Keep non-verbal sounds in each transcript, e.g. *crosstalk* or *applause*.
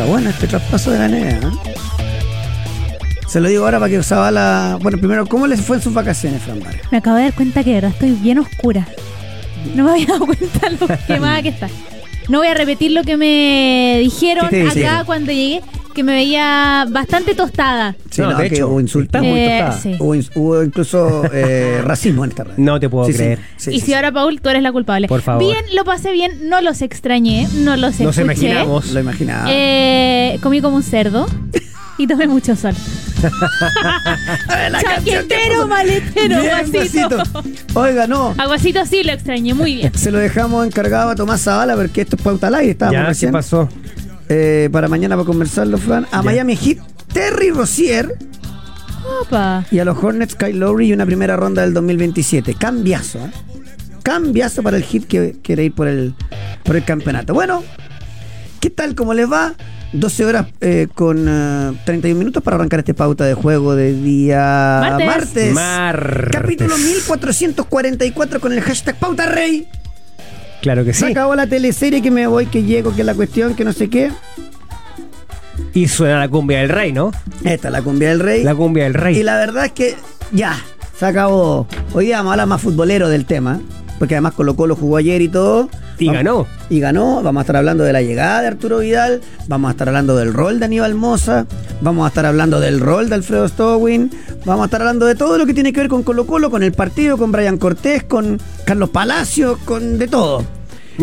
Está bueno este traspaso de la NBA. ¿eh? Se lo digo ahora para que la. Bueno, primero, ¿cómo les fue en sus vacaciones, Fran Vargas? Me acabo de dar cuenta que de verdad estoy bien oscura. No me había dado cuenta lo quemada que está. No voy a repetir lo que me dijeron ¿Qué te acá dijeron? cuando llegué, que me veía bastante tostada. Sí, No, de que hecho, hubo insultos. Eh, tostada. sí. Hubo, incluso eh, *laughs* racismo en esta red. No te puedo Sí, creer. sí, y sí, si sí. ahora, Paul, tú eres la culpable. Por favor. Bien, lo pasé bien, no los extrañé, no los Nos escuché. imaginamos. Lo imaginaba. Eh, comí como un cerdo y tomé mucho sol. *laughs* Chaquetero, maletero, Bien, guasito. Oiga, no. Aguacito sí lo extrañé, muy bien. Se lo dejamos encargado a Tomás Zavala porque esto es pauta al aire. Ya, ¿qué pasó? Eh, para mañana para conversarlo, Fran. A Ya. Miami Heat, Terry Rozier Opa. y a los Hornets, Kyle Lowry y una primera ronda del 2027. Cambiazo, ¿eh? Cambiazo para el Heat que quiere ir por el, por el campeonato. Bueno, ¿qué tal? ¿Cómo les va? 12 horas eh, con eh, 31 minutos para arrancar este pauta de juego de día Martes. martes. Martes. Capítulo 1444 con el hashtag Pauta Rey. Claro que Se sí. acabó la teleserie que me voy, que llego, que es la cuestión, que no sé qué. Y suena la cumbia del rey, ¿no? Esta es la cumbia del rey. La cumbia del rey. Y la verdad es que ya, se acabó. Hoy día vamos a hablar más futbolero del tema, porque además Colo Colo jugó ayer y todo. Y Vamos- ganó. Y ganó. Vamos a estar hablando de la llegada de Arturo Vidal, vamos a estar hablando del rol de Aníbal Moza, vamos a estar hablando del rol de Alfredo Stowin, vamos a estar hablando de todo lo que tiene que ver con Colo Colo, con el partido, con Brian Cortés, con Carlos Palacios, con de todo.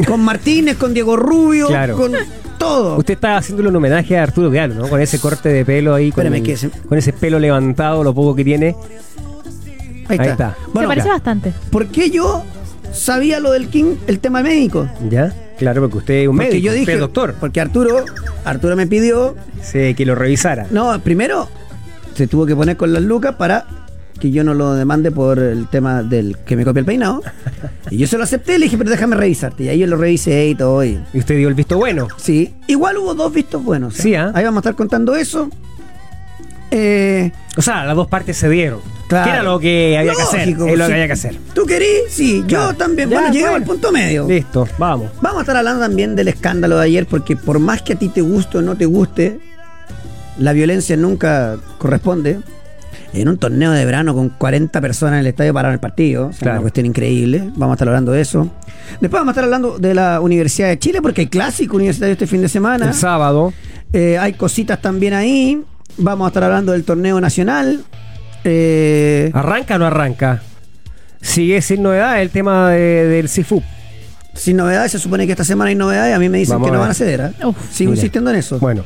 Con Martínez, con Diego Rubio, Claro. con todo. Usted está haciéndole un homenaje a Arturo Vidal, ¿no? Con ese corte de pelo ahí, con, Espérame, que se- con ese pelo levantado, lo poco que tiene. Ahí está. ahí está. Se Bueno, parece bastante. ¿por qué yo sabía lo del King, el tema médico? ¿Ya? Claro, porque usted es un Porque médico, yo usted dije, es doctor. porque Arturo, Arturo me pidió, Sí, que lo revisara. no, primero se tuvo que poner con las lucas para que yo no lo demande por el tema del que me copia el peinado. *laughs* Y yo se lo acepté, le dije, pero déjame revisarte. Y ahí yo lo revisé y todo. Y, Y usted dio el visto bueno. sí, igual hubo dos vistos buenos. ¿eh? Sí, ¿ah? Ahí vamos a estar contando eso. Eh, O sea, las dos partes se dieron. Claro. Que era lo que había que hacer. Es lo sí. que había que hacer. ¿Tú querís? Sí, Claro. yo también. Ya, bueno, llegamos bueno. al punto medio. Listo, vamos. Vamos a estar hablando también del escándalo de ayer, porque por más que a ti te guste o no te guste, la violencia nunca corresponde. En un torneo de verano con 40 personas en el estadio pararon el partido, Claro. una cuestión increíble. Vamos a estar hablando de eso. Después vamos a estar hablando de la Universidad de Chile, porque hay clásico universitario este fin de semana. El sábado. Eh, hay cositas también ahí. Vamos a estar hablando del torneo nacional. Eh, ¿Arranca o no arranca? Sigue sin novedad el tema de- del CIFU. sin novedades, se supone que esta semana hay novedades. A mí me dicen Vamos que a no van a ceder. ¿eh? Uf. Sigo Mira. insistiendo en eso. Bueno,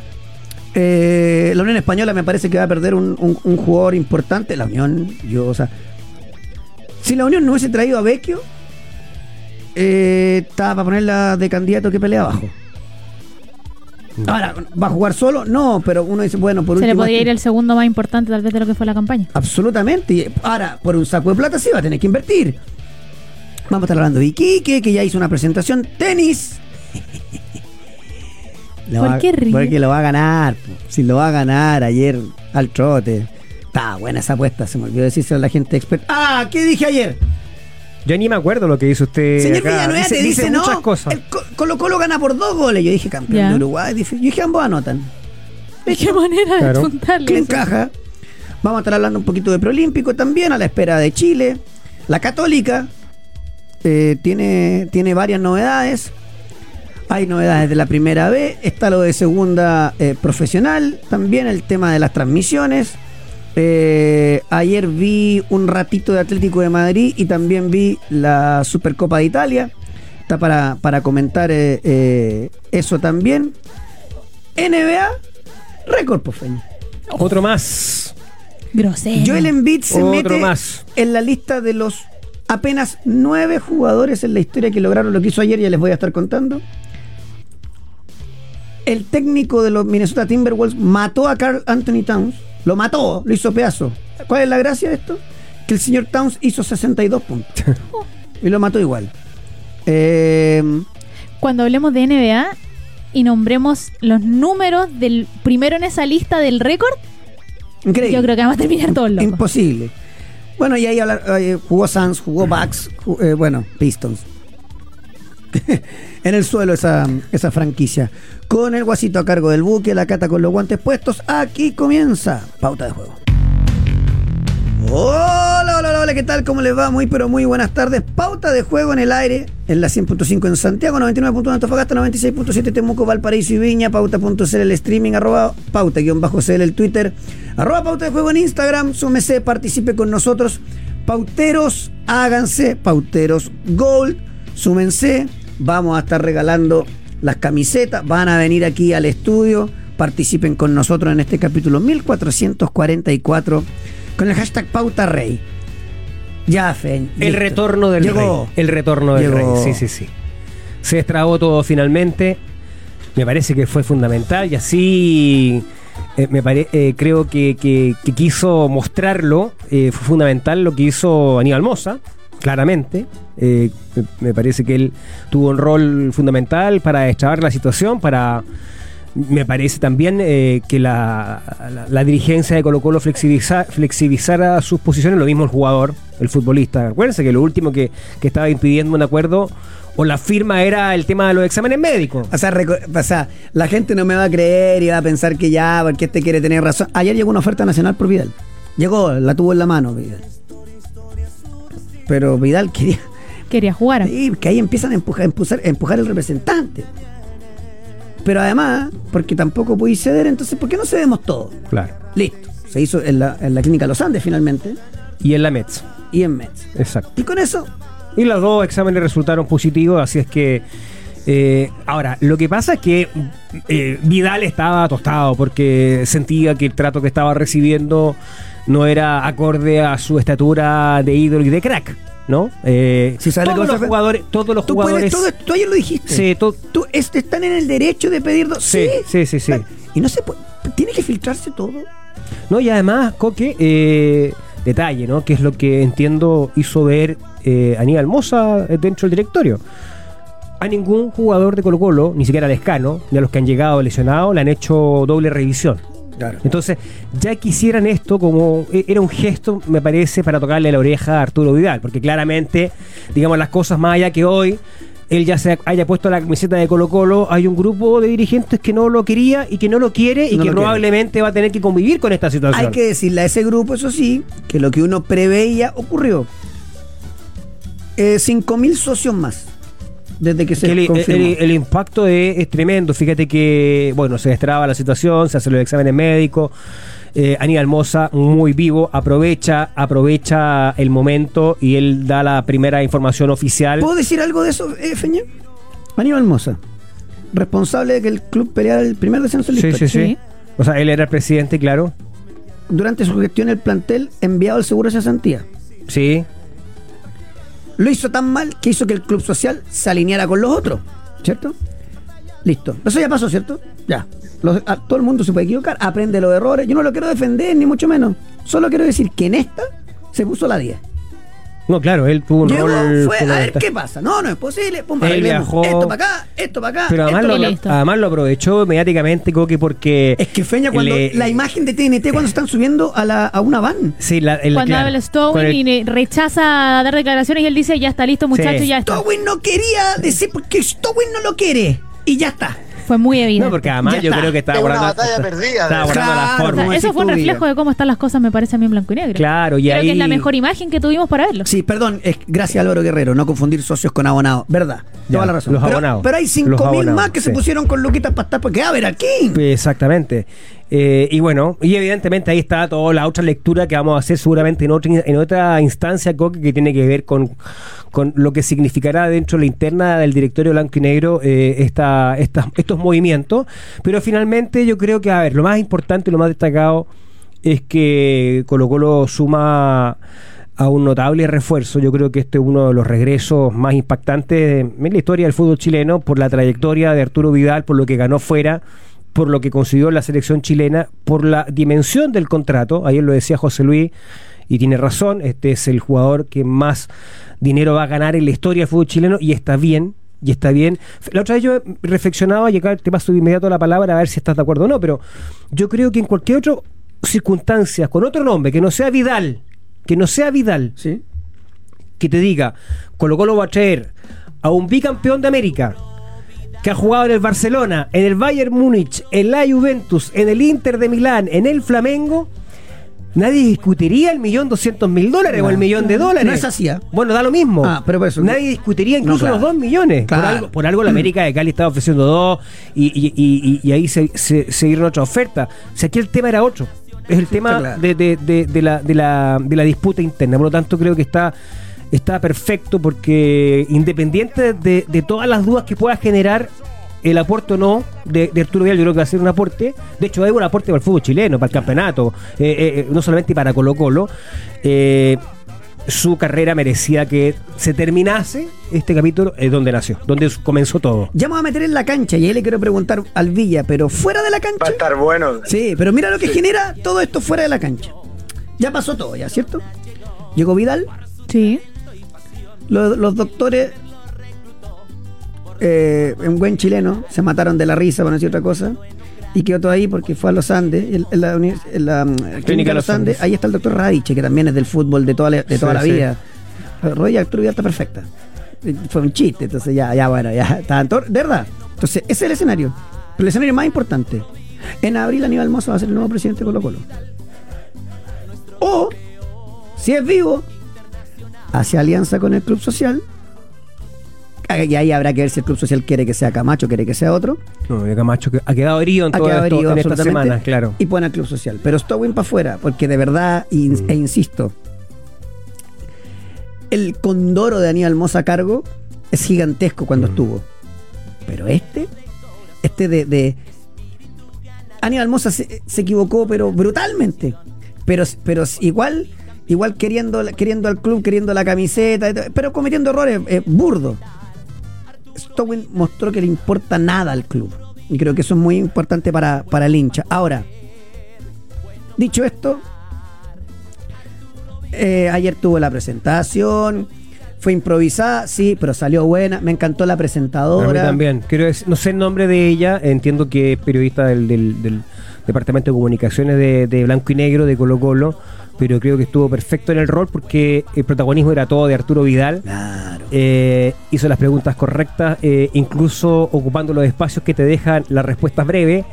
Eh, la Unión Española me parece que va a perder un, un- un jugador importante. La Unión, yo, o sea. Si la Unión no hubiese traído a Vecchio, eh, estaba para ponerla de candidato que pelea abajo. Ahora, ¿va a jugar solo? No, pero uno dice, bueno, por Se le podría ir el segundo más importante tal vez de lo que fue la campaña. Absolutamente. Y ahora, por un saco de plata sí va a tener que invertir. Vamos a estar hablando de Iquique, que ya hizo una presentación. Tenis. *laughs* ¿Por va- qué ríe? Porque lo va a ganar. Si lo va a ganar ayer al trote. Está buena esa apuesta, se me olvidó decirse a la gente experta. Ah, ¿qué dije ayer? Yo ni me acuerdo lo que hizo usted. Señor acá. Villanueva te dice, no, muchas cosas. el Co- Colo Colo gana por dos goles. Yo dije campeón de Uruguay. Yo dije ambos anotan. ¿De qué manera Claro. de juntarle encaja. Vamos a estar hablando un poquito de Proolímpico también, a la espera de Chile. La Católica eh, tiene, tiene varias novedades. Hay novedades de la primera B, está lo de segunda eh, profesional, también el tema de las transmisiones. Eh, ayer vi un ratito de Atlético de Madrid y también vi la Supercopa de Italia. Está para, para comentar eh, eh, eso también. NBA, récord, Feña. Otro más. Grosero. Joel Embiid se Otro mete más. en la lista de los apenas nueve jugadores en la historia que lograron lo que hizo ayer, ya les voy a estar contando. El técnico de los Minnesota Timberwolves mató a Carl Anthony Towns, lo mató, lo hizo pedazo. ¿Cuál es la gracia de esto? Que el señor Towns hizo 62 puntos *laughs* y lo mató igual. Eh, Cuando hablemos de NBA y nombremos los números del primero en esa lista del récord, increíble. yo creo que vamos a terminar todos locos. Imposible. Bueno, y ahí hablar- eh, jugó Suns, jugó Bucks, ju- eh, bueno, Pistons. *laughs* en el suelo esa, esa franquicia. Con el guasito a cargo del buque, la cata con los guantes puestos, aquí comienza Pauta de Juego. Hola, hola, hola, ¿qué tal? ¿Cómo les va? Muy, pero muy buenas tardes. Pauta de juego en el aire, en la 100.5 en Santiago, 99.1 en Antofagasta, 96.7 Temuco, Valparaíso y Viña, pauta.cl el streaming, arroba pauta-cl el Twitter, arroba pauta de juego en Instagram, súmese, participe con nosotros. Pauteros, háganse, pauteros Gold, súmense, vamos a estar regalando las camisetas, van a venir aquí al estudio, participen con nosotros en este capítulo 1444 con el hashtag Pauta Rey. Ya, Fe. El retorno del Llegó. rey. El retorno del Llegó. rey. Sí, sí, sí. Se estragó todo finalmente. Me parece que fue fundamental y así eh, me pare- eh, creo que, que- que quiso mostrarlo. eh, fue fundamental lo que hizo Aníbal Moza, claramente. Eh, me- parece que él tuvo un rol fundamental para extrabar la situación, para me parece también eh, que la, la- dirigencia de Colo Colo flexibiliza- flexibilizara sus posiciones, lo mismo el jugador, el futbolista. Acuérdense que lo último que, que estaba impidiendo un acuerdo o la firma era el tema de los exámenes médicos. O sea, o sea, la gente no me va a creer y va a pensar que ya, porque este quiere tener razón. Ayer llegó una oferta nacional por Vidal. Llegó, la tuvo en la mano Vidal. Pero Vidal quería. Quería jugar. Sí, que ahí empiezan a empujar, empujar, empujar el representante. Pero además, porque tampoco pude ceder, entonces, ¿por qué no cedemos todo? Claro. Listo. Se hizo en la, en la clínica Los Andes finalmente Y en la Mets. y en Metz. Exacto. Y con eso, Y los dos exámenes resultaron positivos, así es que. eh, ahora, lo que pasa es que eh, Vidal estaba tostado porque sentía que el trato que estaba recibiendo no era acorde a su estatura de ídolo y de crack, ¿no? Eh, Sí, ¿sabes lo todos los jugadores, todos los tú jugadores. puedes todo tú ayer lo dijiste. Sí, to- Tú est- están en el derecho de pedir dos. Sí, sí, sí, sí. Y no se puede. Tiene que filtrarse todo. No, y además, Coque, eh, detalle, ¿no? Que es lo que entiendo hizo ver eh, Aníbal Moza eh, dentro del directorio. A ningún jugador de Colo Colo, ni siquiera al escano, ni a los que han llegado lesionados, le han hecho doble revisión. Claro. Entonces, ya quisieran esto como eh, era un gesto, me parece, para tocarle la oreja a Arturo Vidal, porque claramente, digamos, las cosas más allá que hoy, él ya se haya puesto la camiseta de Colo Colo, hay un grupo de dirigentes que no lo quería y que no lo quiere y No que quiere. probablemente va a tener que convivir con esta situación. Hay que decirle a ese grupo, eso sí, que lo que uno preveía ocurrió. Eh, 5.000 socios más. Desde que se Que el, confirmó. el- el impacto es, es tremendo. Fíjate que, bueno, se destraba la situación, se hacen los exámenes médicos. Eh, Aníbal Moza, muy vivo, aprovecha, aprovecha el momento y él da la primera información oficial. ¿Puedo decir algo de eso, eh, Feña? Aníbal Moza, responsable de que el club peleara el primer descenso Sí, sí, historia. sí. O sea, él era el presidente, claro. Durante su gestión el plantel enviado al seguro de cesantía. Sí. Lo hizo tan mal que hizo que el club social se alineara con los otros, ¿cierto? Listo. Eso ya pasó, ¿cierto? Ya. Todo el mundo se puede equivocar, aprende los errores. Yo no lo quiero defender, ni mucho menos. Solo quiero decir que en esta se puso la 10. No, claro, él tuvo un Llegó, rol fue a ver qué pasa. No, no es posible. Pum, Él viajó. Esto para acá, esto para acá. Pero además esto lo, acá. además lo aprovechó mediáticamente, Coque, porque... Es que Feña, cuando le- la imagen de TNT cuando están subiendo a, la, a una van. Sí, la, el- Cuando claro, habla Stowin el- y rechaza dar declaraciones y él dice, ya está listo muchachos, Sí. ya está. Stowin no quería decir porque Stowin no lo quiere. Y ya está. Fue muy evidente. No, porque además Ya yo está. creo que estaba Es una guardando... batalla perdida. Estaba guardando Claro, la O forma. sea, como eso fue un reflejo de cómo están las cosas, me parece a mí en blanco y negro. Claro, y Creo ahí... que es la mejor imagen que tuvimos para verlo. Sí, perdón, es, gracias Álvaro Guerrero, no confundir socios con abonados. Verdad, Ya, toda la razón. los pero, abonados. pero hay Los 5.000 abonados, más que se pusieron con Luquitas para estar porque, a ver, aquí. Exactamente. Eh, y bueno, y evidentemente ahí está toda la otra lectura que vamos a hacer seguramente en otra, en otra instancia, Coque, que tiene que ver con, con lo que significará dentro de la interna del directorio blanco y negro eh, esta, estas- estos movimientos. Pero finalmente yo creo que, a ver, lo más importante y lo más destacado es que Colo Colo suma a un notable refuerzo. Yo creo que este es uno de los regresos más impactantes en la historia del fútbol chileno por la trayectoria de Arturo Vidal, por lo que ganó fuera, por lo que consiguió la selección chilena, por la dimensión del contrato. Ayer lo decía José Luis y tiene razón. Este es el jugador que más dinero va a ganar en la historia del fútbol chileno y está bien. Y está bien. La otra vez yo reflexionaba, y acá te paso de inmediato la palabra a ver si estás de acuerdo o no, pero yo creo que en cualquier otra circunstancia, con otro nombre, que no sea Vidal, que no sea Vidal, Sí. que te diga, Colo Colo va a traer a un bicampeón de América que ha jugado en el Barcelona, en el Bayern Múnich, en la Juventus, en el Inter de Milán, en el Flamengo, nadie discutiría el millón doscientos mil dólares o el millón de dólares. No es así, ¿ah? Bueno, da lo mismo. Ah, pero por eso- nadie discutiría incluso No, claro. los dos millones. Por, algo, por algo la América de Cali estaba ofreciendo dos y, y- y- y- y ahí se, se, se dieron otras ofertas. O sea, aquí el tema era otro. Es el tema claro. de, de- de- de la, de, la, de la disputa interna. Por lo tanto, creo que está, está perfecto porque independiente de, de todas las dudas que pueda generar el aporte o no de, de Arturo Vidal, yo creo que va a ser un aporte. De hecho, es un aporte para el fútbol chileno, para el campeonato, eh, eh, no solamente para Colo Colo. Eh, su carrera merecía que se terminase este capítulo eh, donde nació, donde comenzó todo. Ya me voy a meter en la cancha y ahí le quiero preguntar al Villa, pero fuera de la Va cancha. a estar bueno. Sí, pero mira lo que genera todo esto fuera de la cancha. Ya pasó todo, ya, ¿cierto? Llegó Vidal, Sí. Los, los doctores, eh, un buen chileno, se mataron de la risa, para no decir otra cosa, y quedó todo ahí porque fue a los Andes, en, en la, en la, mm, clínica de los Andes. Andes. Ahí está el doctor Radiche, que también es del fútbol de toda la, de toda Sí, la sí. vida. La rodilla Arturo está perfecta. Fue un chiste, entonces ya, ya bueno, ya estaban De verdad. Entonces, ese es el escenario. Pero el escenario más importante. En abril Aníbal Mozo va a ser el nuevo presidente de Colo Colo. O, si es vivo, hace alianza con el Club Social. Ah, Y ahí habrá que ver si el Club Social quiere que sea Camacho, quiere que sea otro. No, Camacho ha quedado herido en, Ha quedado esto, herido en esta absolutamente, semana, claro. Y pone al Club Social. Pero Stowin para afuera, porque de verdad, in- Mm. e insisto, el condoro de Aníbal Moza a cargo es gigantesco cuando Mm. estuvo. Pero este, este de. de- Aníbal Moza se, se equivocó, pero brutalmente. Pero, pero igual, igual queriendo, queriendo al club, queriendo la camiseta, pero cometiendo errores eh, burdos. Stowin mostró que le importa nada al club. Y creo que eso es muy importante para, para el hincha. Ahora, dicho esto, eh, ayer tuvo la presentación, fue improvisada, sí, pero salió buena. Me encantó la A mí presentadora. también. Quiero decir- no sé el nombre de ella, entiendo que es periodista del, del- del Departamento de Comunicaciones de, de Blanco y Negro, de Colo Colo, pero creo que estuvo perfecto en el rol porque el protagonismo era todo de Arturo Vidal. Claro. Eh, hizo las preguntas correctas, eh, incluso ocupando los espacios que te dejan las respuestas breves.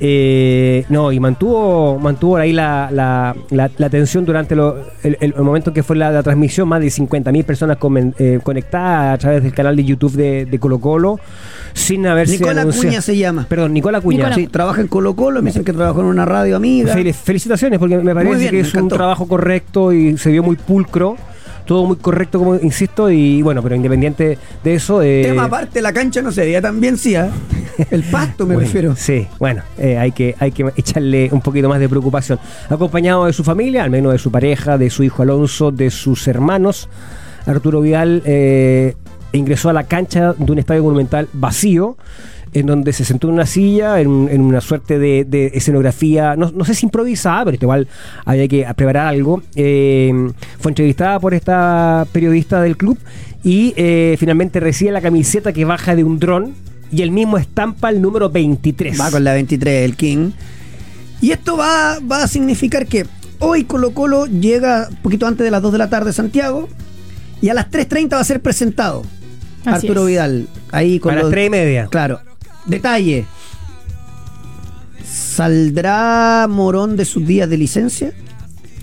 Eh, no, y mantuvo mantuvo ahí la, la, la- la atención durante lo- el, momento que fue la, transmisión, más de 50.000 personas eh, conectadas a través del canal de YouTube de, de Colo Colo, sin haberse Nicola anunciado- Cuña se llama. Perdón, Nicola Cuña. Nicola- Sí, trabaja en Colo Colo, me dicen que trabajó en una radio amiga. Fel- felicitaciones, porque me parece bien, que es un trabajo correcto y se vio muy pulcro. Todo muy correcto, como insisto, y bueno, pero independiente de eso. eh, Tema aparte, la cancha no se veía tan bien, sí, ¿ah? El pasto me Bueno, refiero. Sí, bueno, eh, hay, que, hay que echarle un poquito más de preocupación. Acompañado de su familia, al menos de su pareja, de su hijo Alonso, de sus hermanos, Arturo Vidal eh, ingresó a la cancha de un estadio monumental vacío, en donde se sentó en una silla, en, en una suerte de, de escenografía, no, no sé si improvisada, pero igual había que preparar algo. Eh, fue entrevistada por esta periodista del club y eh, finalmente recibe la camiseta que baja de un dron y el mismo estampa el número 23. Va con la 23, el King. Y esto va, va a significar que hoy Colo Colo llega un poquito antes de las 2 de la tarde a Santiago y a las 3.30 va a ser presentado Así Arturo es. Vidal. Ahí con a las los- 3 y media. Claro. Detalle. ¿Saldrá Morón de sus días de licencia?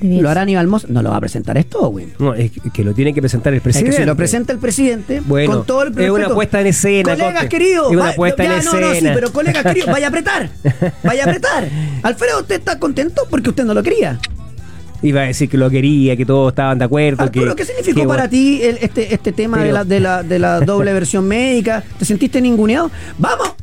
¿Lo hará Aníbal Moss? No lo va a presentar esto, güey. No, es que lo tiene que presentar el Es presidente. que si lo presenta el presidente, Bueno, con todo el es una puesta en escena, Colegas queridos, Es una puesta ya, en no, no, sí, escena. pero colegas queridos, vaya a apretar. Vaya a apretar. *laughs* Alfredo, ¿usted está contento? Porque usted no lo quería. Iba a decir que lo quería, que todos estaban de acuerdo. Arturo, que, ¿qué significó que, para ti el- este, este tema de, la, de, la, de la doble versión médica? ¿Te sentiste ninguneado? ¡Vamos!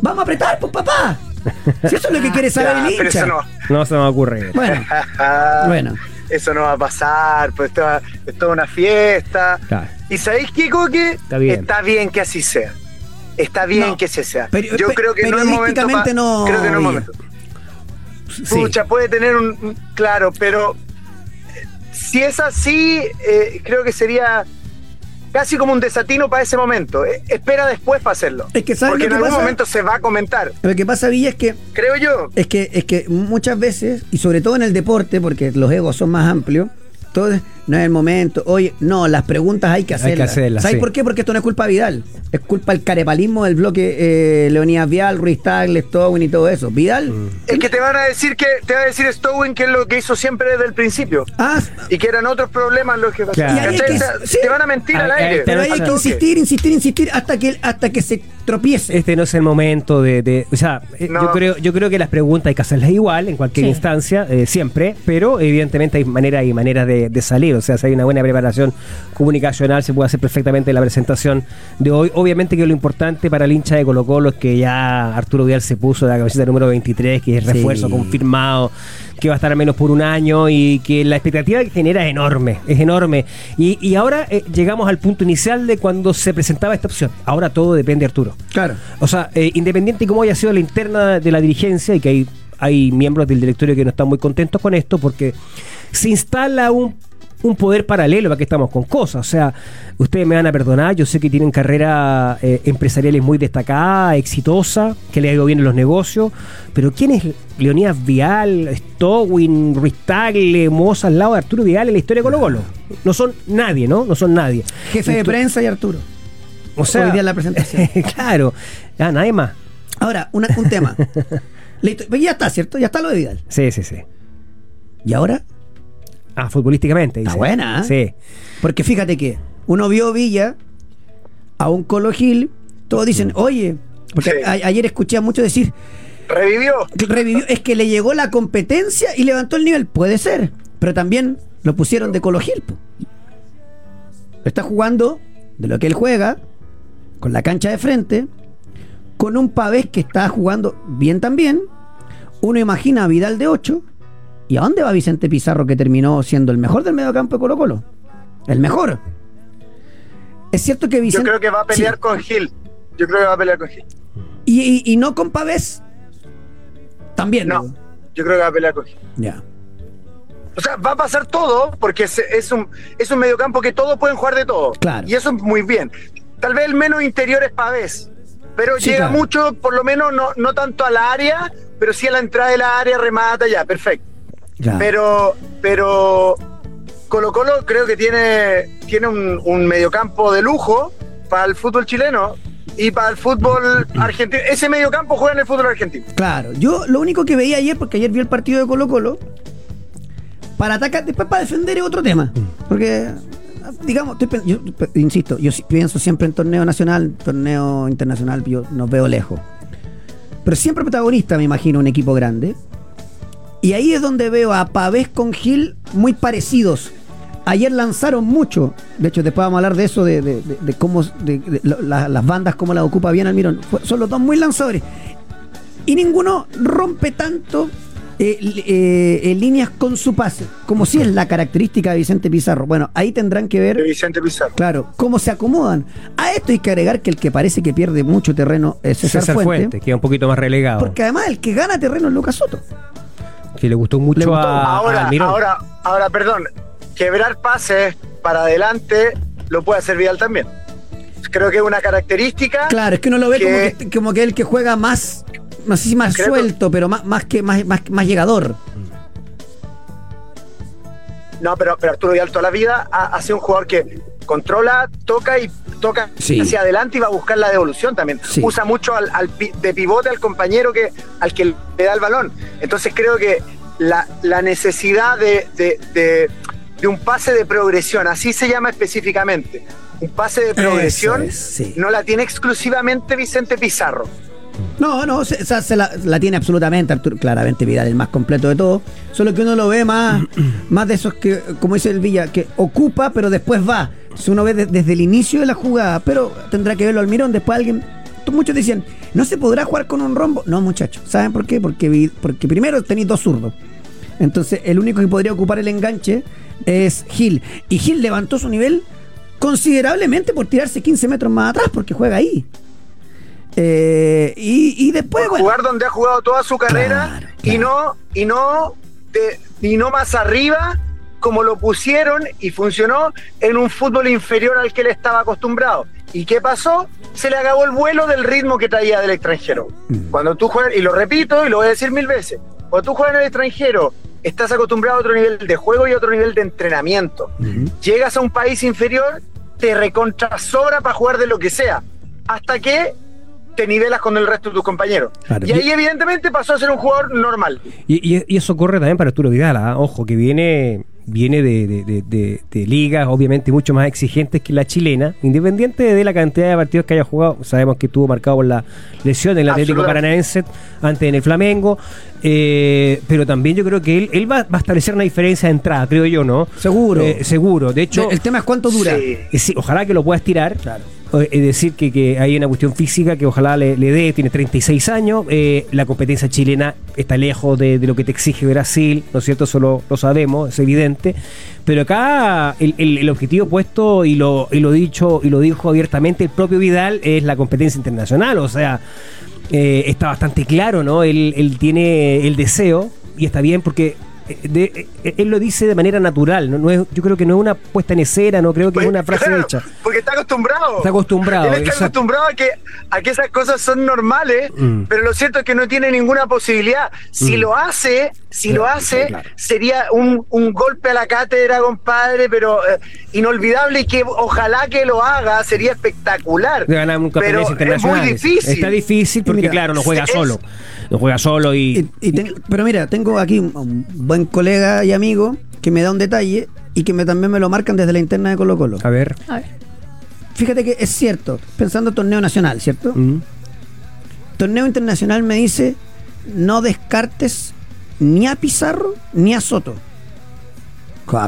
¡Vamos a apretar, pues papá! *laughs* Si eso es lo que quiere saber Ya, el pero hincha. eso no. No se me ocurre. *laughs* Bueno, *laughs* bueno. Eso no va a pasar, pues esto, es una fiesta. Claro. ¿Y sabéis qué, Coque? Está bien. Está bien que así sea. Está bien No. que se sea. Peri- Yo creo que no es momento. pa- no, Creo que no es momento. Sí. Pucha, puede tener un. un- Claro, pero. eh, Si es así, eh, creo que sería casi como un desatino para ese momento. Eh, espera después para hacerlo. Es que, ¿sabes Porque en que algún pasa? momento se va a comentar. Lo que pasa, Villa, es que Creo yo. Es que, es que muchas veces, y sobre todo en el deporte, porque los egos son más amplios, entonces no es el momento. Oye, no, las preguntas hay que Hay que hacerlas. hacerlas, ¿Sabes sí. por qué? Porque esto no es culpa de Vidal. Es culpa del carepalismo del bloque eh, Leonidas Vial, Ruiz Tagle, Stowin y todo eso. Vidal. Mm. Es que te van a decir que te va a decir Stowin que es lo que hizo siempre desde el principio. Ah, Y que eran otros problemas los que Claro. Y ahí hay ¿Cachai? que- sí. Te van a mentir al Ahí- ahí aire. pero hay Al que insistir, insistir, insistir hasta que, hasta que se tropiece. Este no es el momento de, de- o sea, eh, No. yo creo yo creo que las preguntas hay que hacerlas igual en cualquier Sí. instancia, eh, siempre, pero evidentemente hay maneras y maneras de, de salir, o sea, si hay una buena preparación comunicacional se puede hacer perfectamente la presentación de hoy. Obviamente que lo importante para el hincha de Colo Colo es que ya Arturo Vidal se puso la camiseta número 23, que es Sí. refuerzo confirmado, que va a estar al menos por un año y que la expectativa que genera es enorme, es enorme. Y, y ahora eh, llegamos al punto inicial de cuando se presentaba esta opción. Ahora todo depende de Arturo. Claro. O sea, eh, independiente de cómo haya sido la interna de la dirigencia y que hay, hay miembros del directorio que no están muy contentos con esto porque se instala un, un poder paralelo, aquí estamos con cosas. O sea, ustedes me van a perdonar, yo sé que tienen carrera eh, empresariales muy destacada, exitosa, que les ha ido bien en los negocios, pero ¿quién es Leonidas Vial, Stowin, Ruiz Tagle, Moza al lado de Arturo Vidal en la historia de Colo Colo? No son nadie, ¿no? No son nadie. Jefe de prensa y Arturo. O sea, Hoy día en la presentación. *laughs* claro, ya nadie más. Ahora, una- un tema. *laughs* Listo, ya está, ¿cierto? Ya está lo de Vidal. Sí, sí, sí. ¿Y ahora? Ah, futbolísticamente. Está dice. buena, ¿eh? Sí. Porque fíjate que uno vio Villa a un Colo Gil, todos dicen, oye, porque Sí. a- ayer escuché a muchos decir, Revivió. revivió, es que le llegó la competencia y levantó el nivel. Puede ser, pero también lo pusieron de Colo Gil. po. Está jugando de lo que él juega, con la cancha de frente, con un Pavés que está jugando bien también. Uno imagina a Vidal de 8. ¿Y a dónde va Vicente Pizarro que terminó siendo el mejor del mediocampo de Colo Colo? El mejor. Es cierto que Yo Vicente... creo que va a pelear Sí. con Gil. Yo creo que va a pelear con Gil. Y, y- y no con Pavés. También. No. digo. Yo creo que va a pelear con Gil. Ya. O sea, va a pasar todo porque es, es un, es un mediocampo que todos pueden jugar de todo. Claro. Y eso es muy bien. Tal vez el menos interior es Pavés. Pero Sí, llega claro. mucho, por lo menos no, no tanto a la área, pero sí a la entrada de la área, remata ya, perfecto. Ya. Pero, pero Colo Colo creo que tiene, tiene un, un mediocampo de lujo para el fútbol chileno y para el fútbol argentino. Ese mediocampo juega en el fútbol argentino. Claro, yo lo único que veía ayer, porque ayer vi el partido de Colo Colo, para atacar, después para defender es otro tema. Porque, digamos, estoy yo insisto, yo pienso siempre en torneo nacional, torneo internacional, yo nos veo lejos. Pero siempre protagonista, me imagino, un equipo grande. Y ahí es donde veo a Pavés con Gil muy parecidos. Ayer lanzaron mucho. De hecho, después vamos a hablar de eso, de, de- de- de cómo de- de lo- la- las bandas, cómo las ocupa bien Almirón. Son los dos muy lanzadores. Y ninguno rompe tanto eh, eh, en líneas con su pase, como si es la característica de Vicente Pizarro. Bueno, ahí tendrán que ver De Vicente Pizarro. Claro, cómo se acomodan. A esto hay que agregar que el que parece que pierde mucho terreno es César, César Fuente, Fuente, queda un poquito más relegado. Porque además el que gana terreno es Lucas Soto. Que le gustó mucho Le gustó. a, a ahora, Almirón. ahora, ahora, perdón, quebrar pases para adelante lo puede hacer Vidal también. Creo que es una característica. Claro, es que uno lo ve Que- como, que, como que el que juega más, no sé si más suelto, pero más, más que más, más, más llegador. No, pero, pero Arturo Vidal toda la vida ha, ha sido un jugador que controla, toca y toca Sí. hacia adelante y va a buscar la devolución también. Sí. Usa mucho al, de pivote al compañero que al que le da el balón. Entonces creo que la, la necesidad de, de- de- de un pase de progresión, así se llama específicamente, un pase de progresión, es, sí. no la tiene exclusivamente Vicente Pizarro. No, no, se, la, la tiene absolutamente Arturo. Claramente Vidal, el más completo de todos. Solo que uno lo ve más, *clears throat* más de esos que, como dice el Villa, que ocupa, pero después va. Si uno ve de- desde el inicio de la jugada, pero tendrá que verlo Almirón. Después alguien. Muchos decían, ¿no se podrá jugar con un rombo? No, muchachos. ¿Saben por qué? Porque, porque primero tenéis dos zurdos. Entonces, el único que podría ocupar el enganche es Gil. Y Gil levantó su nivel considerablemente por tirarse 15 metros más atrás, porque juega ahí. Eh, y, y después, bueno, jugar donde ha jugado toda su carrera Claro, y no y no de- y no más arriba como lo pusieron y funcionó en un fútbol inferior al que él estaba acostumbrado. ¿Y qué pasó? Se le acabó el vuelo del ritmo que traía del extranjero. Mm. Cuando tú juegas, y lo repito y lo voy a decir mil veces, cuando tú juegas en el extranjero estás acostumbrado a otro nivel de juego y a otro nivel de entrenamiento. Llegas a un país inferior, te recontra sobra para jugar de lo que sea, hasta que te nivelas con el resto de tus compañeros. Claro. Y ahí evidentemente pasó a ser un jugador normal. Y, y- y eso corre también para Arturo Vidal, ¿ah? ojo, que viene viene de, de- de- de- de ligas obviamente mucho más exigentes que la chilena, independiente de la cantidad de partidos que haya jugado, sabemos que estuvo marcado por la lesión del Atlético Absolutamente. Paranaense antes en el Flamengo, eh, pero también yo creo que él, él va, va a establecer una diferencia de entrada, creo yo, ¿no? Seguro. Eh, seguro, de hecho... el tema es cuánto dura. Sí. Eh, sí, ojalá que lo pueda estirar. Claro. Es decir, que, que hay una cuestión física que ojalá le, dé, tiene 36 años, eh, la competencia chilena está lejos de, lo que te exige Brasil, ¿no es cierto? Eso lo, sabemos, es evidente. Pero acá el, el- objetivo puesto, y lo, y lo dicho, y lo dijo abiertamente el propio Vidal, es la competencia internacional. O sea, eh, está bastante claro, ¿no? Él, él tiene el deseo, y está bien porque eh, de- eh, él lo dice de manera natural. ¿no? No es- yo creo que no es una puesta en escena, no creo que es Pues, una frase claro, hecha. Porque está acostumbrado. Está acostumbrado, Él está exacto. acostumbrado a que, a que esas cosas son normales, Mm. pero lo cierto es que no tiene ninguna posibilidad. Si Mm. lo hace, si lo hace, claro. sería un, un golpe a la cátedra, compadre, pero eh, inolvidable y que ojalá que lo haga, sería espectacular. de ganar un pero es muy difícil. Está difícil porque, mira, claro, no juega es- solo. No juega solo y. Y- y ten- pero mira, tengo aquí un, un buen colega y amigo que me da un detalle y que me, también me lo marcan desde la interna de Colo Colo. a ver. A ver. Fíjate que es cierto, pensando torneo nacional, ¿cierto? Mm. Torneo internacional me dice, no descartes ni a Pizarro ni a Soto.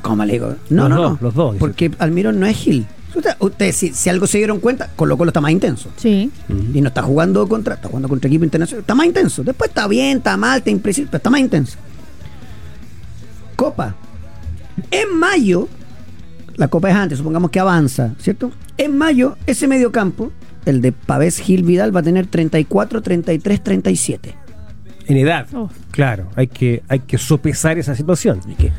¿Cómo le digo? No, Los no, dos, no. los dos. Porque Almirón no es Gil. Usted- Ustedes, si, si algo se dieron cuenta, Colo Colo está más intenso. Sí. Y no está jugando contra, está jugando contra equipo internacional. Está más intenso. Después está bien, está mal, está impreciso, pero está más intenso. Copa. En mayo, la Copa es antes, supongamos que avanza, ¿cierto? En mayo, ese mediocampo, el de Pavés Gil Vidal, va a tener 34, 33, 37. En edad. Oh. Claro, hay que, hay que sopesar esa situación. Hay que,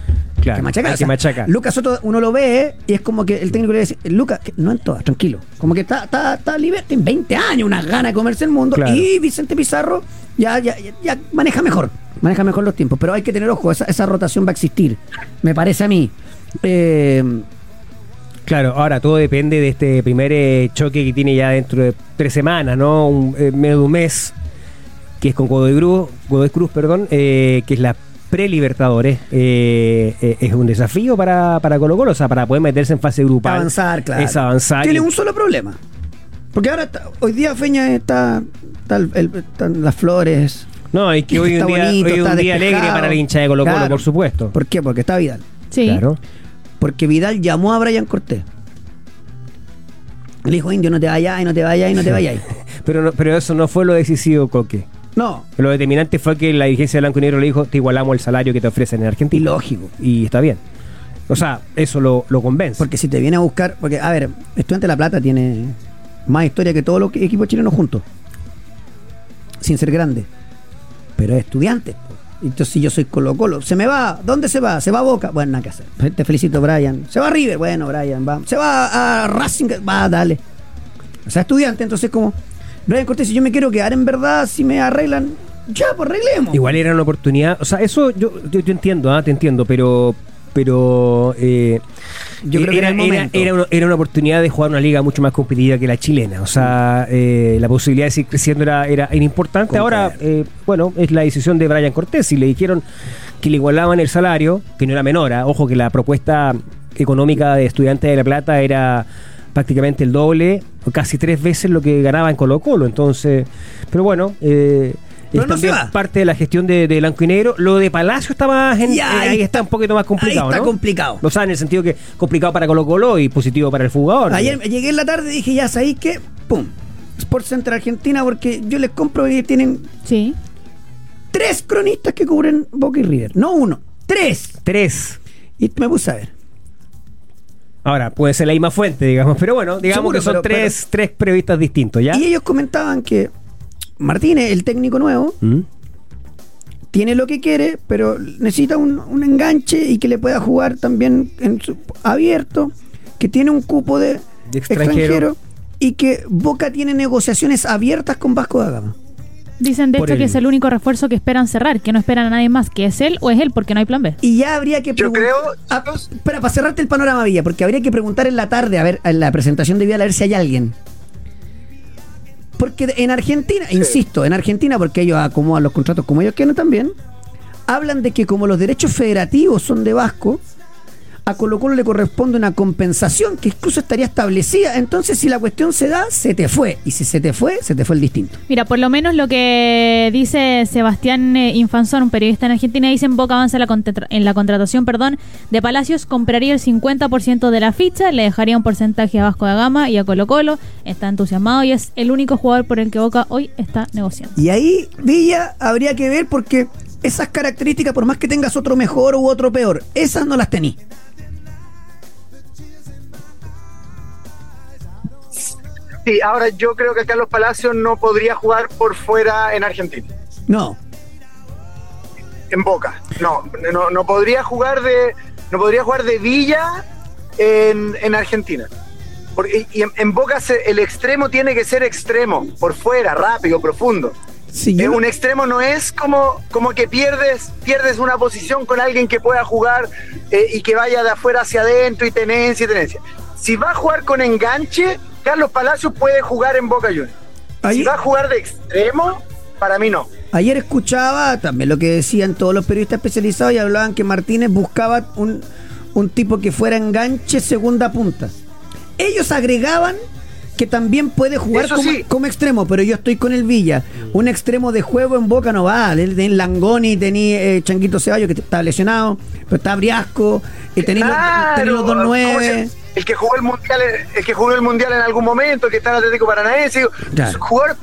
Claro, que sea, que machacar. Lucas Soto, uno lo ve y es como que el técnico le dice, Lucas, no en todas, tranquilo. Como que está, está, está libre, tiene 20 años, unas ganas de comerse el mundo. Claro. Y Vicente Pizarro ya, ya, ya, ya maneja mejor, maneja mejor los tiempos. Pero hay que tener ojo, esa, esa rotación va a existir, me parece a mí. Eh, Claro, ahora todo depende de este primer eh, choque que tiene ya dentro de tres semanas, ¿no? Un, eh, medio de un mes, que es con Godoy Cruz, Godoy Cruz perdón, eh, que es la pre-Libertadores. eh, eh, es un desafío para, para Colo Colo, o sea, para poder meterse en fase grupal. avanzar, claro. Es avanzar. Tiene y- un solo problema. Porque ahora, está- hoy día Feña está, está el- el- están las flores. No, es que hoy es está un día, bonito, hoy es está un día despejado. alegre para la hincha de Colo Colo, Claro. por supuesto. ¿Por qué? Porque está Vidal. Sí. Claro. Porque Vidal llamó a Brian Cortés. Le dijo, Indio, no te vayas, y no te vayas, y no te *laughs* vayas. Pero, no- pero eso no fue lo decisivo, Coque. No, Lo determinante fue que la dirigencia de Blanco y Negro le dijo, te igualamos el salario que te ofrecen en Argentina. ilógico. Y está bien. O sea, eso lo, lo convence. Porque si te viene a buscar, porque, a ver, Estudiante de La Plata tiene más historia que todos los equipos chilenos juntos. Sin ser grande. Pero es estudiante. Entonces, si yo soy Colo Colo, se me va. ¿Dónde se va? Se va a Boca. Bueno, nada que hacer. Te felicito, Brian. Se va a River. Bueno, Brian, va. Se va a Racing. Va, dale. O sea, estudiante, entonces, como. Brian Cortés, si yo me quiero quedar en verdad, si me arreglan, ya, pues arreglemos. Igual era una oportunidad. O sea, eso yo, yo, yo entiendo, ¿ah? te entiendo, pero. Pero. eh, Yo creo que era, una, era una oportunidad de jugar una liga mucho más competitiva que la chilena. O sea, eh, la posibilidad de seguir creciendo era, era, importante. Ahora, eh, bueno, es la decisión de Brian Cortés. Y le dijeron que le igualaban el salario, que no era menor. ¿ah? Ojo que la propuesta económica de Estudiantes de La Plata era prácticamente el doble, o casi tres veces lo que ganaba en Colo Colo. Entonces, pero bueno, eh, Pero es no también parte de la gestión de, de Blanco y Negro. Lo de Palacio está más en, eh, ahí está un poquito más complicado, ahí está ¿no? complicado. O sea, en el sentido que complicado para Colo Colo y positivo para el jugador. Ayer llegué en la tarde y dije, ya sabéis que, pum, Sports Center Argentina, porque yo les compro y tienen Sí. tres cronistas que cubren Boca y River. No uno, tres. Tres. Y me puse a ver. Ahora, puede ser la misma fuente, digamos, pero bueno, digamos Seguro, que son pero- tres, tres periodistas distintos, ¿ya? Y ellos comentaban que Martínez, el técnico nuevo, ¿Mm? tiene lo que quiere, pero necesita un, un enganche y que le pueda jugar también en su- abierto, que tiene un cupo de, De extranjero. extranjero. y que Boca tiene negociaciones abiertas con Vasco da Gama. Dicen de hecho él. que es el único refuerzo que esperan cerrar, que no esperan a nadie más, que es él o es él porque no hay plan B. Y ya habría que Yo pregun- creo, Ah, espera, para cerrarte el panorama Villa, porque habría que preguntar en la tarde, a ver, en la presentación de Vidal, a ver si hay alguien. Porque en Argentina, insisto, en Argentina, porque ellos acomodan los contratos como ellos quieren también, hablan de que como los derechos federativos son de Vasco, a Colo Colo le corresponde una compensación que incluso estaría establecida. Entonces, si la cuestión se da, se te fue. Y si se te fue, se te fue el distinto. Mira, por lo menos lo que dice Sebastián eh, Infanzón, un periodista en Argentina, dice en Boca avanza la en la contratación perdón, de Palacios, compraría el 50% de la ficha, le dejaría un porcentaje a Vasco da Gama y a Colo Colo, está entusiasmado y es el único jugador por el que Boca hoy está negociando. Y ahí, Villa, habría que ver porque esas características, por más que tengas otro mejor u otro peor, esas no las tení. Sí, ahora yo creo que Carlos Palacios no podría jugar por fuera en Argentina. No. en Boca. No, no, no podría jugar de no podría jugar de Villa en, en Argentina. Porque, y en, en Boca se- el extremo tiene que ser extremo, por fuera, rápido, profundo. Sí, yo- un extremo no es como, como que pierdes, pierdes una posición con alguien que pueda jugar eh, y que vaya de afuera hacia adentro y tenencia y tenencia. Si va a jugar con enganche, Carlos Palacios puede jugar en Boca Juniors. Si va a jugar de extremo, para mí no. Ayer escuchaba también lo que decían todos los periodistas especializados y hablaban que Martínez buscaba un, un tipo que fuera enganche segunda punta. Ellos agregaban que también puede jugar como, sí. como extremo, pero yo estoy con el Villa. Un extremo de juego en Boca no va. Tenés Langoni, tenés eh, Changuito Ceballos que está lesionado, pero está Briasco, y tenés, los- los dos ¿cómo nueve. El que jugó el mundial, el que jugó el mundial en algún momento, que está en Atlético Paranaense, Claro. jugadores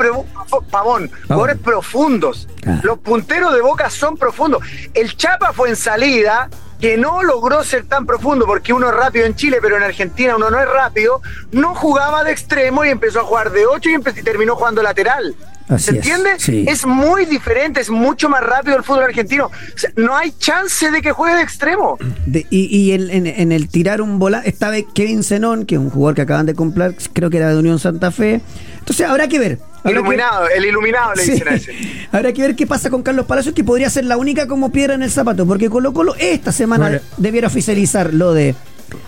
pavón, jugadores profundos. Claro. Los punteros de Boca son profundos. El Chapa fue en salida, que no logró ser tan profundo porque uno es rápido en Chile, pero en Argentina uno no es rápido, no jugaba de extremo y empezó a jugar de 8 y, empe- y terminó jugando lateral. Así ¿Se es, entiende? sí. Es muy diferente, es mucho más rápido el fútbol argentino. O sea, no hay chance de que juegue de extremo. De- y y en, en- en el tirar un bola, esta vez Kevin Zenón, que es un jugador que acaban de comprar, creo que era de Unión Santa Fe. Entonces habrá que ver. Habrá que- Iluminado, el iluminado le Sí. dicen a ese. *laughs* Habrá que ver qué pasa con Carlos Palacios, que podría ser la única como piedra en el zapato, porque Colo Colo esta semana debiera oficializar lo de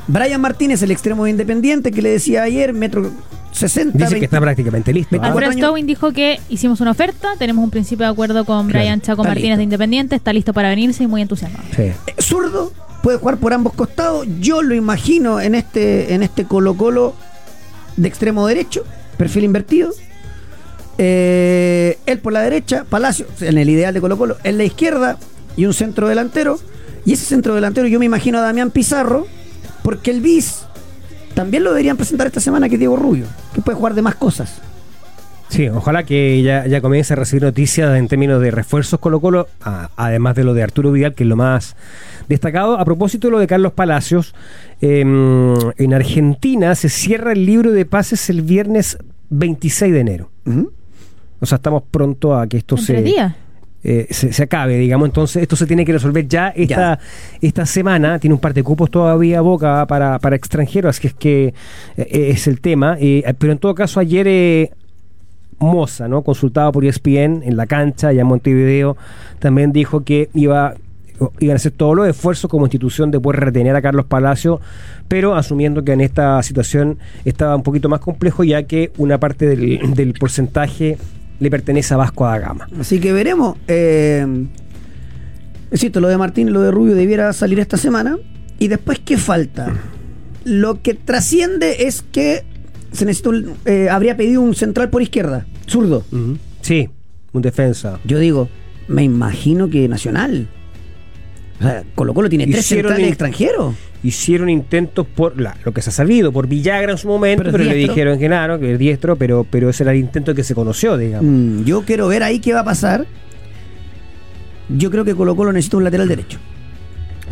Brian Martínez, el extremo de independiente, que le decía ayer, metro 60. Dice 20. que está prácticamente listo. 24 Alfred años. Stowin dijo que hicimos una oferta, tenemos un principio de acuerdo con Claro. Brian Chaco Martínez listo. de Independiente, está listo para venirse y muy entusiasmado. Sí. Eh, zurdo, puede jugar por ambos costados. Yo lo imagino en este, en este Colo Colo de extremo derecho, perfil invertido. Eh, él por la derecha, Palacio, en el ideal de Colo Colo, en la izquierda y un centro delantero. Y ese centro delantero yo me imagino a Damián Pizarro, porque el bis también lo deberían presentar esta semana, que es Diego Rubio, que puede jugar de más cosas. Sí, ojalá que ya, ya comience a recibir noticias en términos de refuerzos Colo Colo, a- además de lo de Arturo Vidal, que es lo más destacado. A propósito de lo de Carlos Palacios, eh, en Argentina se cierra el libro de pases el viernes 26 de enero. Ujú. O sea, estamos pronto a que esto se, días. Eh, se, se acabe, digamos. Entonces, esto se tiene que resolver ya esta, esta semana. Tiene un par de cupos todavía Boca para, para extranjeros, así es que eh, es el tema. Eh, pero en todo caso, ayer eh, Moza, ¿no? consultado por ESPN en la cancha, ya en Montevideo, también dijo que iba iban a hacer todos los esfuerzos como institución de poder retener a Carlos Palacio, pero asumiendo que en esta situación estaba un poquito más complejo, ya que una parte del, del porcentaje le pertenece a Vasco da Gama. Así que veremos. Eh, es cierto, lo de Martín y lo de Rubio debiera salir esta semana. Y después, ¿qué falta? *clears throat* Lo que trasciende es que se necesita un- eh, habría pedido un central por izquierda, zurdo. Sí, un defensa. Yo digo, me imagino que Nacional. O sea, Colo Colo tiene tres centrales in- extranjeros. Hicieron intentos por la- lo que se ha sabido, por Villagra en su momento, Pero le dijeron que nada, que es diestro, pero, pero ese era el intento que se conoció, digamos. Mm, yo quiero ver ahí qué va a pasar. Yo creo que Colo Colo necesita un lateral derecho.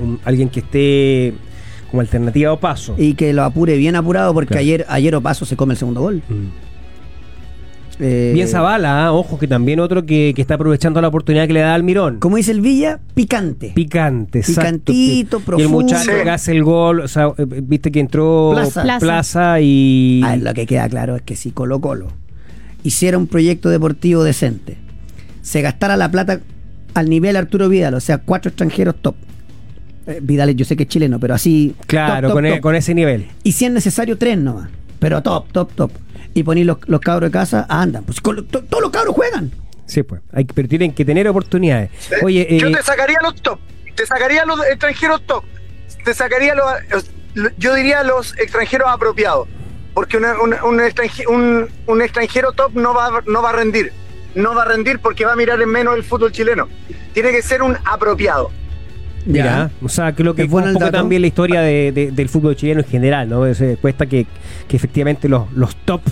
Un- alguien que esté como alternativa o paso. Y que lo apure bien apurado porque Claro. ayer, ayer Opaso se come el segundo gol. Mm. Eh, Bien Zavala, ¿ah? ojo, que también otro que, que está aprovechando la oportunidad que le da Almirón. Como dice el Villa, picante. Picante, exacto. Picantito, Y el profundo. muchacho Sí. que hace el gol, o sea, eh, viste que entró Plaza. Plaza. y... Ah, lo que queda claro es que si Colo Colo hiciera un proyecto deportivo decente, se gastara la plata al nivel Arturo Vidal, o sea, cuatro extranjeros top. Eh, Vidal, yo sé que es chileno, pero así. Claro, top, top, con, e- con ese nivel. Y si es necesario, tres nomás. Pero top, top, top. Y ponéis los, los cabros de casa, andan. Pues con lo- to- todos los cabros juegan. Sí, pues. Hay, pero tienen que tener oportunidades. Oye, Yo eh, te sacaría los top, te sacaría los extranjeros top, te sacaría los, yo diría los extranjeros apropiados, porque una- una- un, extranje- un- un extranjero top no va, a- no va a rendir, no va a rendir porque va a mirar en menos el fútbol chileno. Tiene que ser un apropiado. Mira, o sea, creo que fue un poco también la historia de- de- del fútbol chileno en general, ¿no? Se cuesta que, que efectivamente los, los top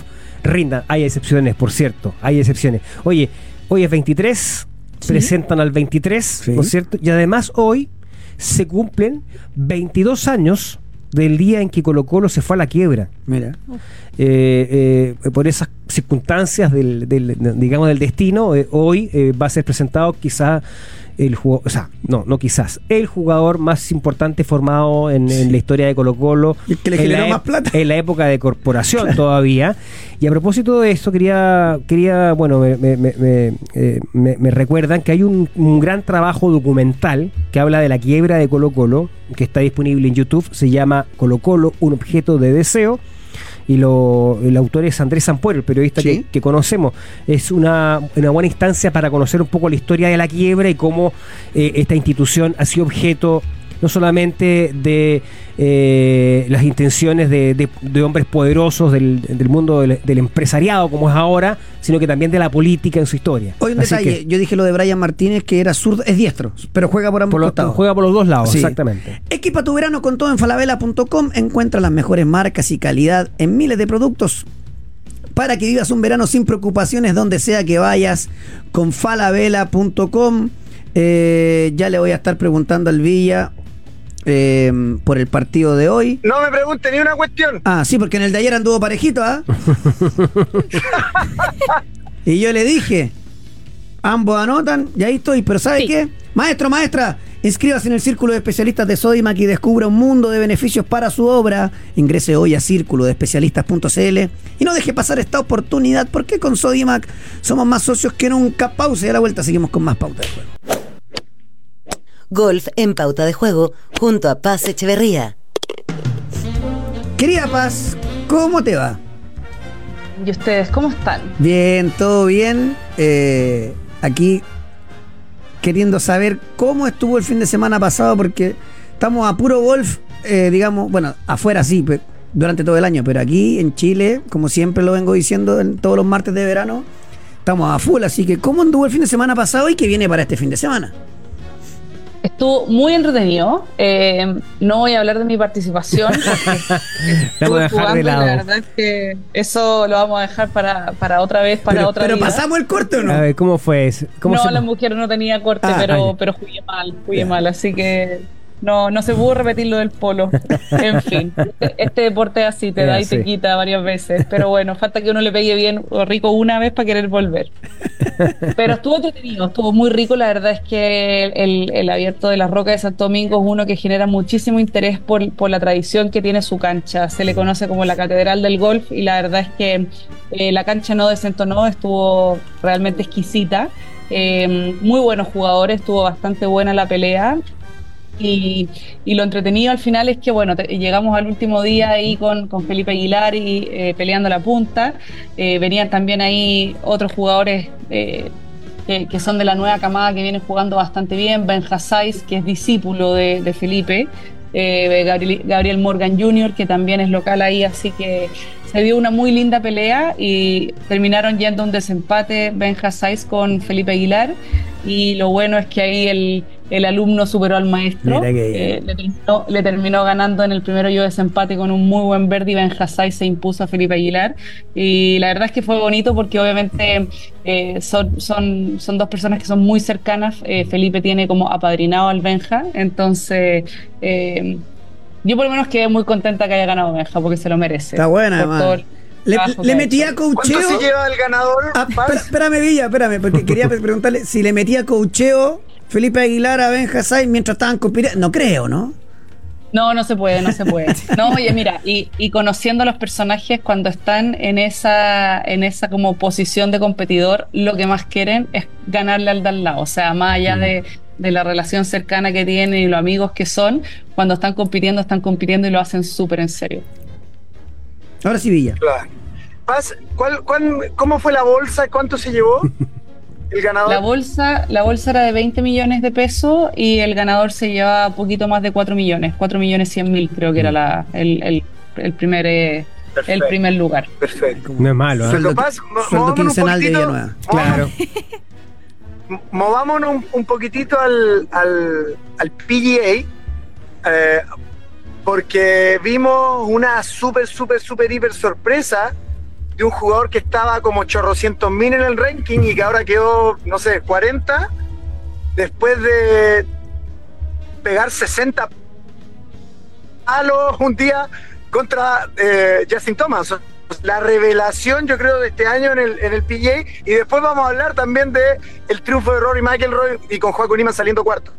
rindan. Hay excepciones, por cierto, hay excepciones. Oye, hoy es 23, presentan al 23, Sí. ¿no es cierto? Y además hoy se cumplen 22 años del día en que Colo Colo se fue a la quiebra. Mira. Eh, eh, por esas circunstancias del, del- digamos del destino eh, hoy va a ser presentado quizás el jugador, o sea, no, no quizás, el jugador más importante formado en, en la historia de Colo Colo. El que le generó más plata. En la época de corporación todavía. Y a propósito de esto, quería, quería bueno, me, me- me- me, eh, me- me recuerdan que hay un, un gran trabajo documental que habla de la quiebra de Colo Colo, que está disponible en YouTube, se llama Colo Colo, un objeto de deseo. Y lo, el autor es Andrés Sampuero, el periodista Sí. que, que conocemos. Es una, una buena instancia para conocer un poco la historia de la quiebra y cómo eh, esta institución ha sido objeto no solamente de eh, las intenciones de, de- de hombres poderosos del, del mundo del, del empresariado como es ahora, sino que también de la política en su historia. Hoy un Así detalle, que yo dije lo de Brian Martínez que era zurdo, es diestro, pero juega por ambos por costados. juega por los dos lados, Sí. exactamente. Equipa tu verano con todo en falabella.com. Encuentra las mejores marcas y calidad en miles de productos para que vivas un verano sin preocupaciones donde sea que vayas con falabella.com. Eh, ya le voy a estar preguntando al Villa eh, por el partido de hoy. No me pregunte ni una cuestión. Ah, sí, porque en el de ayer anduvo parejito, ¿ah? *laughs* y yo le dije, ambos anotan, y ahí estoy, pero ¿sabe Sí. qué? Maestro, maestra, inscríbase en el Círculo de Especialistas de Sodimac y descubra un mundo de beneficios para su obra. Ingrese hoy a círculo de especialistas.cl y no deje pasar esta oportunidad, porque con Sodimac somos más socios que nunca. Pausa y a la vuelta seguimos con más pauta de juego. Golf en pauta de juego junto a Paz Echeverría. Querida Paz, ¿cómo te va? ¿Y ustedes cómo están? Bien, todo bien. Eh, aquí queriendo saber cómo estuvo el fin de semana pasado, porque estamos a puro golf, eh, digamos, bueno, afuera sí, pe- durante todo el año, pero aquí en Chile, como siempre lo vengo diciendo en todos los martes de verano, estamos a full. Así que, ¿cómo anduvo el fin de semana pasado y qué viene para este fin de semana? Estuvo muy entretenido. Eh, no voy a hablar de mi participación. *laughs* Vamos a dejar de lado. La verdad es que eso lo vamos a dejar para, para otra vez, para pero, otra pero vida. pasamos el corte o no? A ver, ¿cómo fue eso? ¿Cómo no, se- la mujer no tenía corte, Ah, pero, ah, pero jugué mal, jugué mal, así que no, no se pudo repetir lo del polo. *laughs* En fin, este, este deporte así te da y te quita varias veces, pero bueno, falta que uno le pegue bien o rico una vez para querer volver. *laughs* Pero estuvo entretenido, estuvo muy rico. La verdad es que el, el abierto de la Roca de Santo Domingo es uno que genera muchísimo interés por, por la tradición que tiene su cancha. Se le conoce como la Catedral del Golf y la verdad es que eh, la cancha no desentonó, estuvo realmente exquisita. Eh, muy buenos jugadores, estuvo bastante buena la pelea. Y, y lo entretenido al final es que, bueno, llegamos al último día ahí con, con Felipe Aguilar y eh, peleando la punta. Eh, venían también ahí otros jugadores eh, que, que son de la nueva camada que vienen jugando bastante bien. Ben Hassais, que es discípulo de, de Felipe. eh, Gabriel, Gabriel Morgan Jr., que también es local ahí, así que se dio una muy linda pelea y terminaron yendo a un desempate Ben Hassais con Felipe Aguilar. Y lo bueno es que ahí el, el alumno superó al maestro. Que. Eh, le, terminó, le terminó ganando en el primero yo desempate con un muy buen verde y Ben Hassai se impuso a Felipe Aguilar. Y la verdad es que fue bonito porque obviamente eh, son, son, son dos personas que son muy cercanas. Eh, Felipe tiene como apadrinado al Benja, entonces eh, yo por lo menos quedé muy contenta que haya ganado Benja porque se lo merece. Está buena, además. Le, le metía cocheo. ¿Cuánto se lleva el ganador? Ah, espérame, Villa, espérame, porque *laughs* quería pre- preguntarle si le metía cocheo Felipe Aguilar a Ben Hassai mientras estaban compitiendo. No creo, ¿no? No, no se puede, no se puede. No, oye, mira, y, y conociendo a los personajes cuando están en esa, en esa como posición de competidor, lo que más quieren es ganarle al de al lado. O sea, más allá de, de la relación cercana que tienen y los amigos que son, cuando están compitiendo, están compitiendo y lo hacen súper en serio. Ahora sí, Villa. Claro. Paz, ¿cuál, cuál- cómo fue la bolsa? ¿Cuánto se llevó el ganador? La bolsa, la bolsa era de 20 millones de pesos y el ganador se lleva poquito más de 4 millones, 4 millones 100 mil creo que era la, el, el- el primer, eh, el primer lugar. Perfecto. No es malo, ¿eh? Sueldo- Paz, sueldo quincenal de Villanueva. Claro. Movámonos un, un poquitito al, al, al PGA, eh, porque vimos una súper, súper, súper, hiper sorpresa de un jugador que estaba como chorrocientos mil en el ranking y que ahora quedó, no sé, 40, después de pegar 60 palos un día contra eh, Justin Thomas. La revelación, yo creo, de este año en el, en el PGA. Y después vamos a hablar también de el triunfo de Rory McIlroy y con Joaquín Nima saliendo cuarto.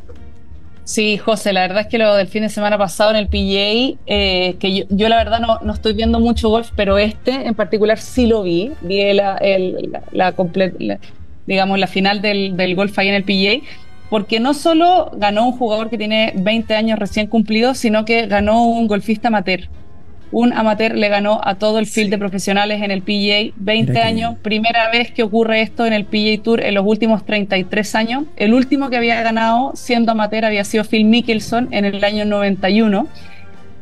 Sí, José, la verdad es que lo del fin de semana pasado en el PGA, eh, que yo, yo la verdad no, no estoy viendo mucho golf, pero este en particular sí lo vi. Vi la, el- la, comple- digamos, la final del, del golf ahí en el PGA, porque no solo ganó un jugador que tiene 20 años recién cumplidos, sino que ganó un golfista amateur. Un amateur le ganó a todo el field de profesionales en el PGA, 20 Mira qué años, primera vez que ocurre esto en el PGA Tour en los últimos 33 años. El último que había ganado siendo amateur había sido Phil Mickelson en el año 91.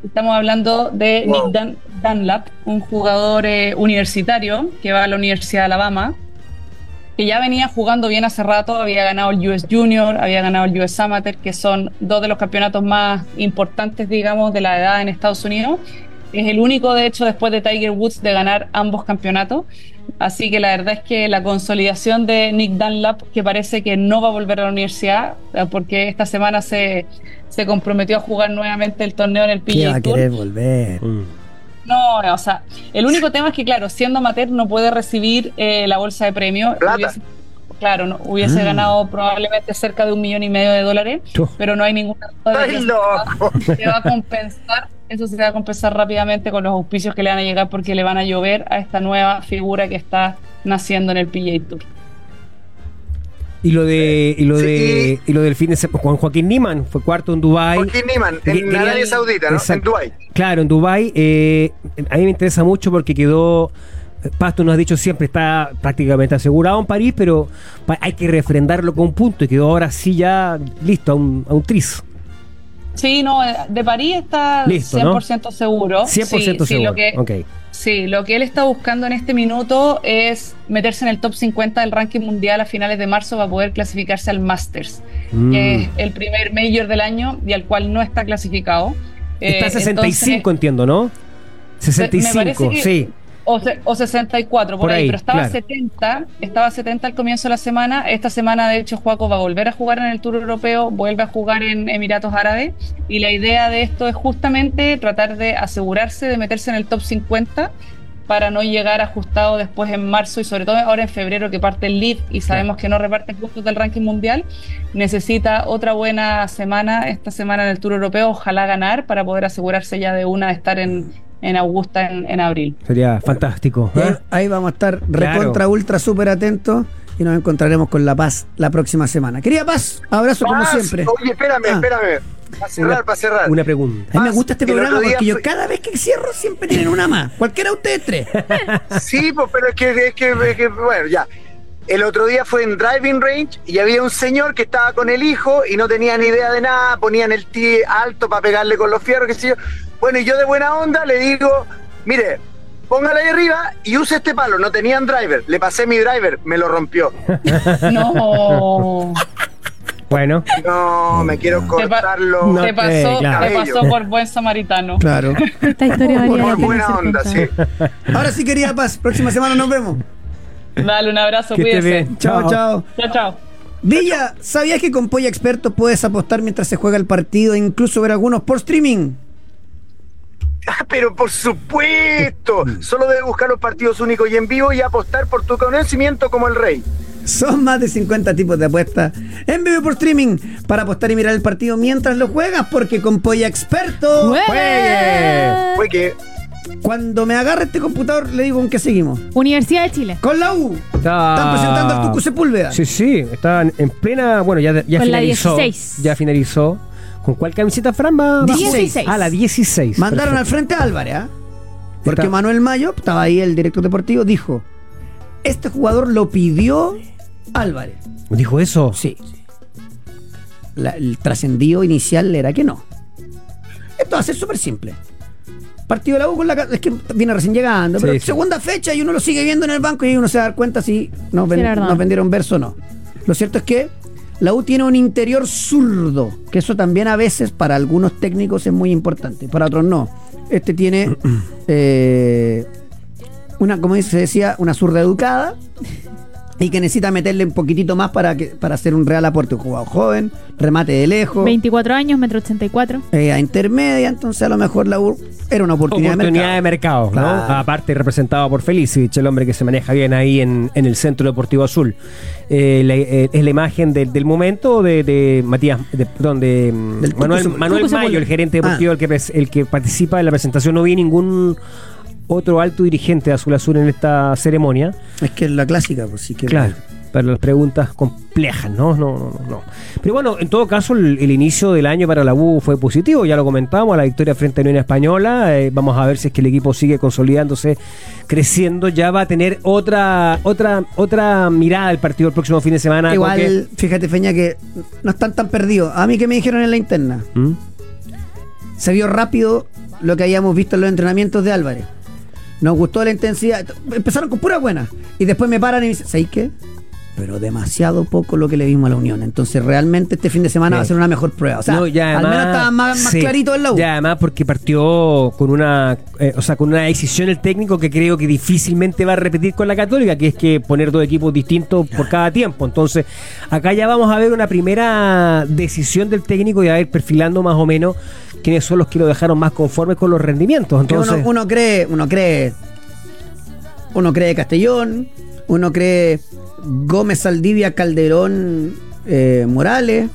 Estamos hablando de Wow. Nick Dunlap, un jugador eh, universitario que va a la Universidad de Alabama, que ya venía jugando bien hace rato, había ganado el US Junior, había ganado el US Amateur, que son dos de los campeonatos más importantes, digamos, de la edad en Estados Unidos. Es el único, de hecho, después de Tiger Woods, de ganar ambos campeonatos. Así que la verdad es que la consolidación de Nick Dunlap, que parece que no va a volver a la universidad, eh, porque esta semana se, se comprometió a jugar nuevamente el torneo en el ¿Qué va PGA a Tour. querer volver? Mm. No, o sea, el único tema es que, claro, siendo amateur no puede recibir eh, la bolsa de premio. Plata. Hubiese- claro, no, hubiese Ah. ganado probablemente cerca de un millón y medio de dólares, pero no hay ninguna duda de que ¡Ay, eso loco! se va a compensar. Eso se va a compensar rápidamente con los auspicios que le van a llegar porque le van a llover a esta nueva figura que está naciendo en el PGA Tour. Y lo de y lo Sí, de y lo del fin de semana con Joaquín Niman fue cuarto en Dubai. Joaquín Niman, en Arabia Saudita, ¿no? Exacto. En Dubái. Claro, en Dubai eh, a mí me interesa mucho porque quedó Pasto nos ha dicho siempre está prácticamente asegurado en París, pero hay que refrendarlo con un punto y quedó ahora sí ya listo a un, a un tris. Sí, no, de París está Listo, ¿no? 100% seguro. 100% Sí, sí, seguro. lo que, Ok. Sí, lo que él está buscando en este minuto es meterse en el top 50 del ranking mundial a finales de marzo para poder clasificarse al Masters, Mm. que es el primer major del año y al cual no está clasificado. Está Eh, 65, entonces- entiendo, ¿no? 65, parece que- sí. O, se- o 64 por, Por ahí, ahí, pero estaba claro. 70, estaba 70 al comienzo de la semana. Esta semana, de hecho, Juaco va a volver a jugar en el Tour Europeo, vuelve a jugar en Emiratos Árabes. Y la idea de esto es justamente tratar de asegurarse de meterse en el top 50 para no llegar ajustado después en marzo y sobre todo ahora en febrero que parte el lead y sabemos que no reparten puntos del ranking mundial, necesita otra buena semana, esta semana en el Tour Europeo, ojalá ganar para poder asegurarse ya de una de estar en, en Augusta en, en abril. Sería fantástico. Y ¿eh? ahí, vamos a estar Claro. recontra, ultra, súper atentos y nos encontraremos con La Paz la próxima semana. Querida Paz, abrazo como Paz, siempre. Oye, espérame, Ah. espérame. Para cerrar, Una- para cerrar. Una pregunta. A mí me gusta este programa porque yo cada vez que cierro siempre tienen una más. Cualquiera de ustedes tres. *laughs* Sí, pues, pero es que, es que, es que, bueno, ya. El otro día fue en Driving Range y había un señor que estaba con el hijo y no tenía ni idea de nada, ponían el tee alto para pegarle con los fierros, qué sé yo. Bueno, y yo de buena onda le digo, mire, póngala ahí arriba y use este palo. No tenían driver, le pasé mi driver, me lo rompió. *laughs* No, *laughs* Bueno, No, me quiero cortarlo. No, te pasó, eh, claro. te pasó por buen samaritano. Claro. Esta historia valía la Por pena buena onda, sí. Ahora sí, querida Paz, próxima semana nos vemos. Dale un abrazo, que cuídese. bien. Chao, chao. Chao, chao. Villa, ¿sabías que con Polla Experto puedes apostar mientras se juega el partido e incluso ver algunos por streaming? Ah, pero por supuesto, solo debes buscar los partidos únicos y en vivo y apostar por tu conocimiento como el rey. Son más de 50 tipos de apuestas en vivo por streaming para apostar y mirar el partido mientras lo juegas, porque con Polla Experto, ¡Juegue! Fue que cuando me agarre este computador, le digo con qué seguimos. Universidad de Chile. Con la U. Está- Están presentando al Tucu Sepúlveda. Sí, sí, estaban en plena. Bueno, ya, ya Con la finalizó. 16. Ya finalizó. ¿Con cuál camiseta, Fran? va abajo? 16. Ah, la 16. Mandaron al Perfecto. frente a Álvarez, ¿ah? Porque Está- Manuel Mayo, estaba ahí el director deportivo, dijo: Este jugador lo pidió Álvarez. ¿Dijo eso? Sí. La- el trascendido inicial era que no. Esto va a ser súper simple. Partido de la U con la ca- es que viene recién llegando, Sí, pero sí. segunda fecha y uno lo sigue viendo en el banco y uno se da cuenta si nos, ven- Sí, la verdad. nos vendieron verso o no. Lo cierto es que la U tiene un interior zurdo, que eso también a veces para algunos técnicos es muy importante, para otros no. Este tiene *clears throat* eh, una, como se decía, una zurda educada y que necesita meterle un poquitito más para, que, para hacer un real aporte. Un jugador joven, remate de lejos, 24 años, metro 84. eh, a intermedia, entonces a lo mejor la U era una oportunidad, Oportunidad de mercado. de mercado, ¿no? Claro. Aparte representado por Felicevich, el hombre que se maneja bien ahí en, en el Centro Deportivo Azul. Eh, la- eh, es la imagen del- del momento de, de Matías, de, perdón, de mm, Manuel. Manuel Mayo, el gerente deportivo, Ah. el, que, el que participa en la presentación. No vi ningún otro alto dirigente de Azul Azul en esta ceremonia. Es que es la clásica, pues sí que. Claro, para las preguntas complejas, ¿no? No, no, no. Pero bueno, en todo caso, el, el inicio del año para la U fue positivo, ya lo comentamos, la victoria frente a Unión Española. eh, vamos a ver si es que el equipo sigue consolidándose, creciendo. Ya va a tener otra otra otra mirada del partido el próximo fin de semana. Igual, fíjate, Feña, que no están tan perdidos. A mí que me dijeron en la interna, ¿Mm? se vio rápido lo que habíamos visto en los entrenamientos de Álvarez. Nos gustó la intensidad. Empezaron con pura buena. Y después me paran y me dicen, ¿sabes qué? Pero demasiado poco lo que le vimos a la Unión. Entonces, realmente este fin de semana Sí. va a ser una mejor prueba. O sea, No, y al además- menos estaba más, más sí, clarito el la U. Ya, además porque partió con una, eh, o sea, con una decisión el técnico que creo que difícilmente va a repetir con la Católica, que es que poner dos equipos distintos por cada tiempo. Entonces, acá ya vamos a ver una primera decisión del técnico y a ver perfilando más o menos quiénes son los que lo dejaron más conformes con los rendimientos. Entonces, uno, uno cree, uno cree, uno cree Castellón, uno cree Gómez Saldivia, Calderón, eh, Morales.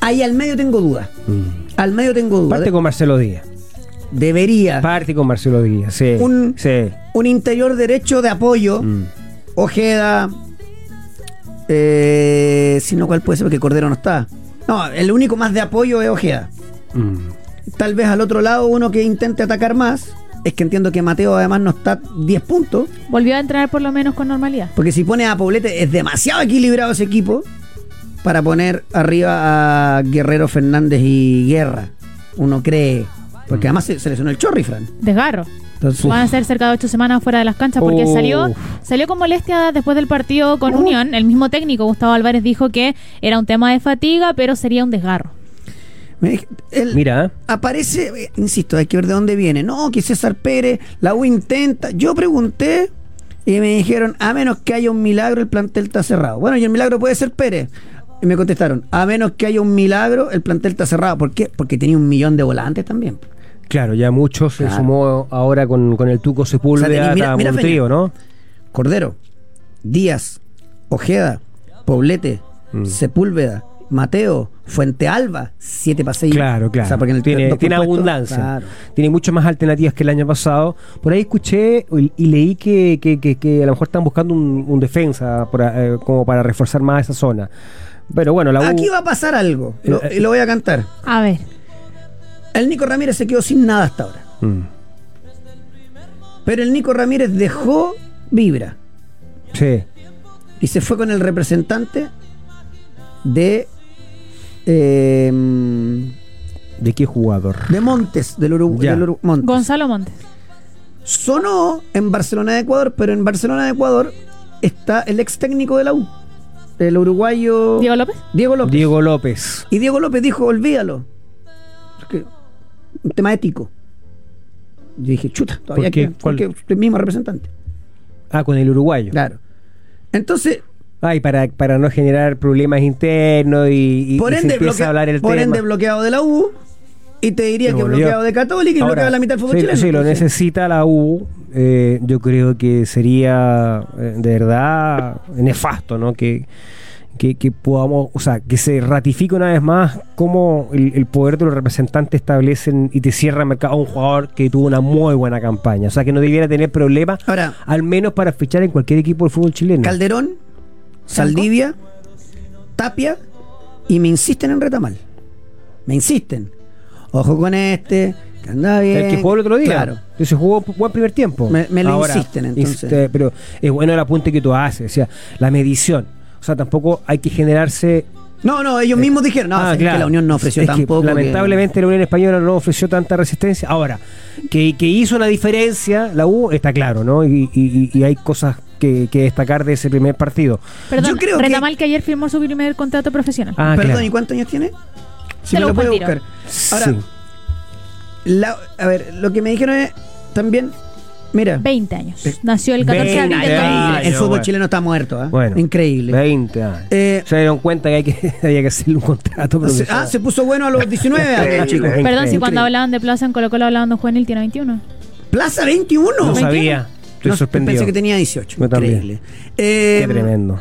Ahí al medio tengo dudas. Mm. Al medio tengo dudas. parte con Marcelo Díaz. Debería Parte con Marcelo Díaz, sí. Un- sí. un interior derecho de apoyo. Mm. Ojeda. Eh, si no, ¿cuál puede ser? Porque Cordero no está. No, el único más de apoyo es Ojeda. Mm. Tal vez al otro lado uno que intente atacar más. Es que entiendo que Mateo además no está 10 puntos. Volvió a entrenar por lo menos con normalidad. Porque si pones a Poblete es demasiado equilibrado ese equipo para poner arriba a Guerrero Fernández y Guerra. Uno cree. Porque además se, se lesionó el Chorri, Fran. Desgarro. Entonces, Van a ser cerca de ocho semanas fuera de las canchas porque salió salió con molestia después del partido con. Unión. El mismo técnico, Gustavo Álvarez, dijo que era un tema de fatiga, pero sería un desgarro. Él Mira, ¿eh? aparece, eh, insisto, hay que ver de dónde viene. No, que César Pérez, la U intenta. Yo pregunté y me dijeron, a menos que haya un milagro, el plantel está cerrado. Bueno, y el milagro puede ser Pérez. Y me contestaron, a menos que haya un milagro, el plantel está cerrado. ¿Por qué? Porque tenía un millón de volantes también. claro, ya muchos se sumó ahora con, con el Tuco Sepúlveda, O sea, tenés- mira- mira, ¿no? Cordero, Díaz, Ojeda, Poblete, Mm. Sepúlveda, Mateo, Fuente Alba, 7 para 6. Claro, claro. O sea, porque en el tiene tiene abundancia. claro. Tiene muchas más alternativas que el año pasado. Por ahí escuché y, y leí que, que- que- que a lo mejor están buscando un, un defensa por, eh, como para reforzar más esa zona. Pero bueno, la U... Aquí va a pasar algo, lo- Eh, eh. y lo voy a cantar. A ver. El Nico Ramírez se quedó sin nada hasta ahora. Mm. Pero el Nico Ramírez dejó vibra Sí. y se fue con el representante de eh, ¿De qué jugador? de Montes, del Uruguay. Montes. Gonzalo Montes. Sonó en Barcelona de Ecuador, pero en Barcelona de Ecuador está el ex técnico de la U, el uruguayo Diego López. Diego López. Diego López. Y Diego López dijo, olvídalo. Porque un tema ético. Yo dije, chuta, todavía ¿Por qué? porque el mismo representante. Ah, con el uruguayo. Claro. Entonces, Ay, para, para no generar problemas internos y, y- por y se ende, empieza a hablar el por tema. ende bloqueado de la U. Y te diría Lo que bloqueado de Católica y Ahora, bloqueado de la mitad del fútbol sí, chileno. sí, lo Entonces, necesita la U. eh, yo creo que sería eh, de verdad nefasto, ¿no? Que, que, que podamos, o sea, que se ratifique una vez más cómo el, el poder de los representantes establecen y te cierra el mercado a un jugador que tuvo una muy buena campaña. O sea, que no debiera tener problemas, Ahora- al menos para fichar en cualquier equipo del fútbol chileno. Calderón, Saldivia, Tapia y me insisten en Retamal. Me insisten. Ojo con este, que anda bien. El que jugó el otro día. Claro. Entonces jugó buen primer tiempo. Me- me lo insisten, entonces. insiste, pero es bueno el apunte que tú haces. O sea, la medición. O sea, tampoco hay que generarse. No, no, ellos mismos dijeron, no, Ah, es claro. que la Unión no ofreció Es que tampoco. que- lamentablemente la Unión Española no ofreció tanta resistencia. Ahora, que, que hizo una diferencia, la U está claro, ¿no? Y, y- y hay cosas que, que destacar de ese primer partido. Perdón, Yo creo que- Retamal que... ayer firmó su primer contrato profesional. Ah, Perdón, claro. ¿y cuántos años tiene? Si me lo lo al buscar. Ahora, Sí. la- a ver, lo que me dijeron es también, mira, 20 años. Nació el 14 de abril del 20 2003. años. el fútbol bueno. chileno está muerto, ¿ah? Bueno, Increíble. 20 años. Eh, Se dieron cuenta que, hay que *laughs* había que hacerle un contrato. se- profesional. ah, se puso bueno a los 19 años, chicos. Perdón, si cuando hablaban de Plaza en Colo Colo hablaban de un juvenil, tiene 21. Plaza 21. no 21. sabía. Estoy No, sorprendido. Pensé que tenía 18. Yo también. Increíble. Eh, Qué tremendo.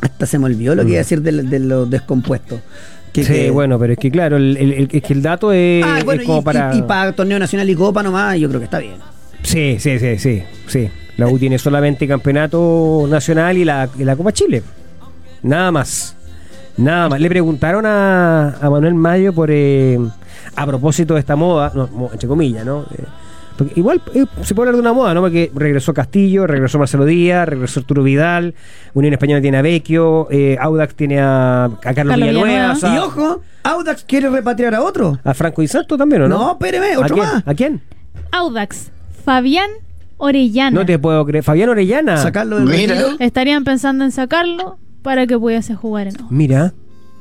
Hasta se me olvidó lo que iba a decir de, de los descompuestos. Que- sí, que- bueno, pero es que claro, el, el- el- es que el dato es, Ah, bueno, es como y, para... y- y para torneo nacional y copa nomás, yo creo que está bien. Sí, sí, sí, sí, sí. La U tiene solamente campeonato nacional y la, y la Copa Chile. Nada más. Nada más. Le preguntaron a, a Manuel Mayo por eh, a propósito de esta moda, no, entre comillas, ¿no? Eh, porque igual eh, se puede hablar de una moda, ¿no? Porque regresó Castillo, regresó Marcelo Díaz, regresó Arturo Vidal, Unión Española tiene a Vecchio, eh, Audax tiene a, a Carlos, Carlos Villanueva, Villanueva. o sea, y ojo, Audax quiere repatriar a otro. a Franco Di Santo también, ¿o no? No, espéreme, ¿A otro quién? más. ¿A quién? Audax, Fabián Orellana. No te puedo creer. Fabián Orellana. Sacarlo del Mira. retiro. Estarían pensando en sacarlo para que pudiese jugar en Audax. Mira,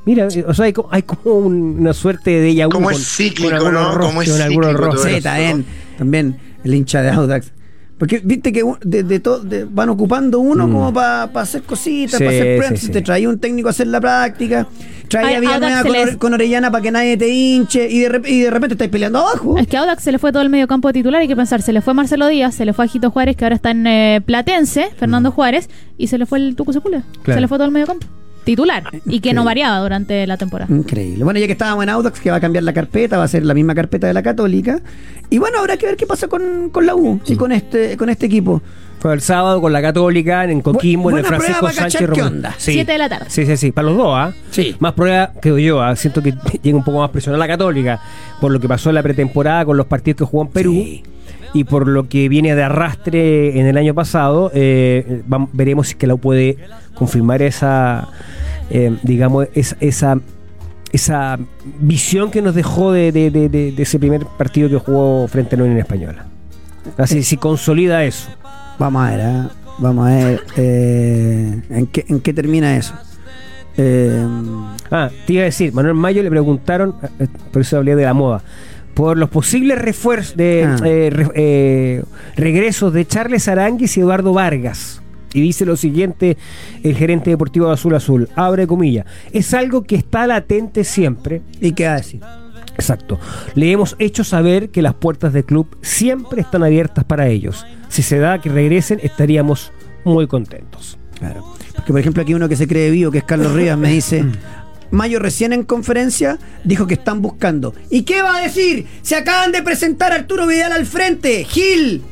mira, o sea, hay como, hay como un- una suerte de vu Como es cíclico, con algunos ¿no? Como es cíclico Sí. También el hincha de Audax. Porque viste que de, de to- de- van ocupando uno Mm. como para hacer cositas, Sí, para hacer sí, sí. Te traía un técnico a hacer la práctica. Traía Ay, a Villanueva Audax con, les- con Orellana para que nadie te hinche. Y de, rep- y de repente estáis peleando abajo. Es que a Audax se le fue todo el medio campo titular, hay que pensar, se le fue Marcelo Díaz, se le fue a Jito Juárez, que ahora está en eh, Platense, Fernando Juárez, y se le fue el Tuco Sepúlveda. Claro. Se le fue todo el medio campo. Titular. Y que no variaba durante la temporada. Increíble. Bueno, ya que estábamos en Audax, que va a cambiar la carpeta, va a ser la misma carpeta de la Católica. Y bueno, habrá que ver qué pasa con, con la U y con este, con este equipo. Fue el sábado con la Católica, en Coquimbo, en el Francisco Sánchez Román. onda. Sí. Siete de la tarde. Sí, sí, sí. Para los dos, ¿ah? Sí. Más prueba que yo, ¿ah? Siento que *laughs* llega un poco más presión a la Católica por lo que pasó en la pretemporada con los partidos que jugó en Perú. Sí. Y por lo que viene de arrastre en el año pasado, eh, veremos si que la U puede confirmar esa, eh, digamos, esa, esa, esa visión que nos dejó de, de- de- de- de ese primer partido que jugó frente a la Unión Española. Así, si consolida eso. Vamos a ver, ¿ah? vamos a ver eh, ¿en, qué, en qué termina eso. Eh, Ah, te iba a decir, Manuel Mayo le preguntaron, eh, por eso hablé de la moda, por los posibles refuerzos de Ah. eh, re- eh, regresos de Charles Aranguis y Eduardo Vargas. Y dice lo siguiente el gerente deportivo de Azul Azul, abre comillas, es algo que está latente siempre. ¿Y qué va a decir? Exacto. Le hemos hecho saber que las puertas del club siempre están abiertas para ellos. Si se da que regresen, estaríamos muy contentos. Claro. Porque, por ejemplo, aquí uno que se cree vivo, que es Carlos Rivas, me dice. *laughs* Mayo recién en conferencia dijo que están buscando. ¿Y qué va a decir? Se acaban de presentar a Arturo Vidal al frente. Gil.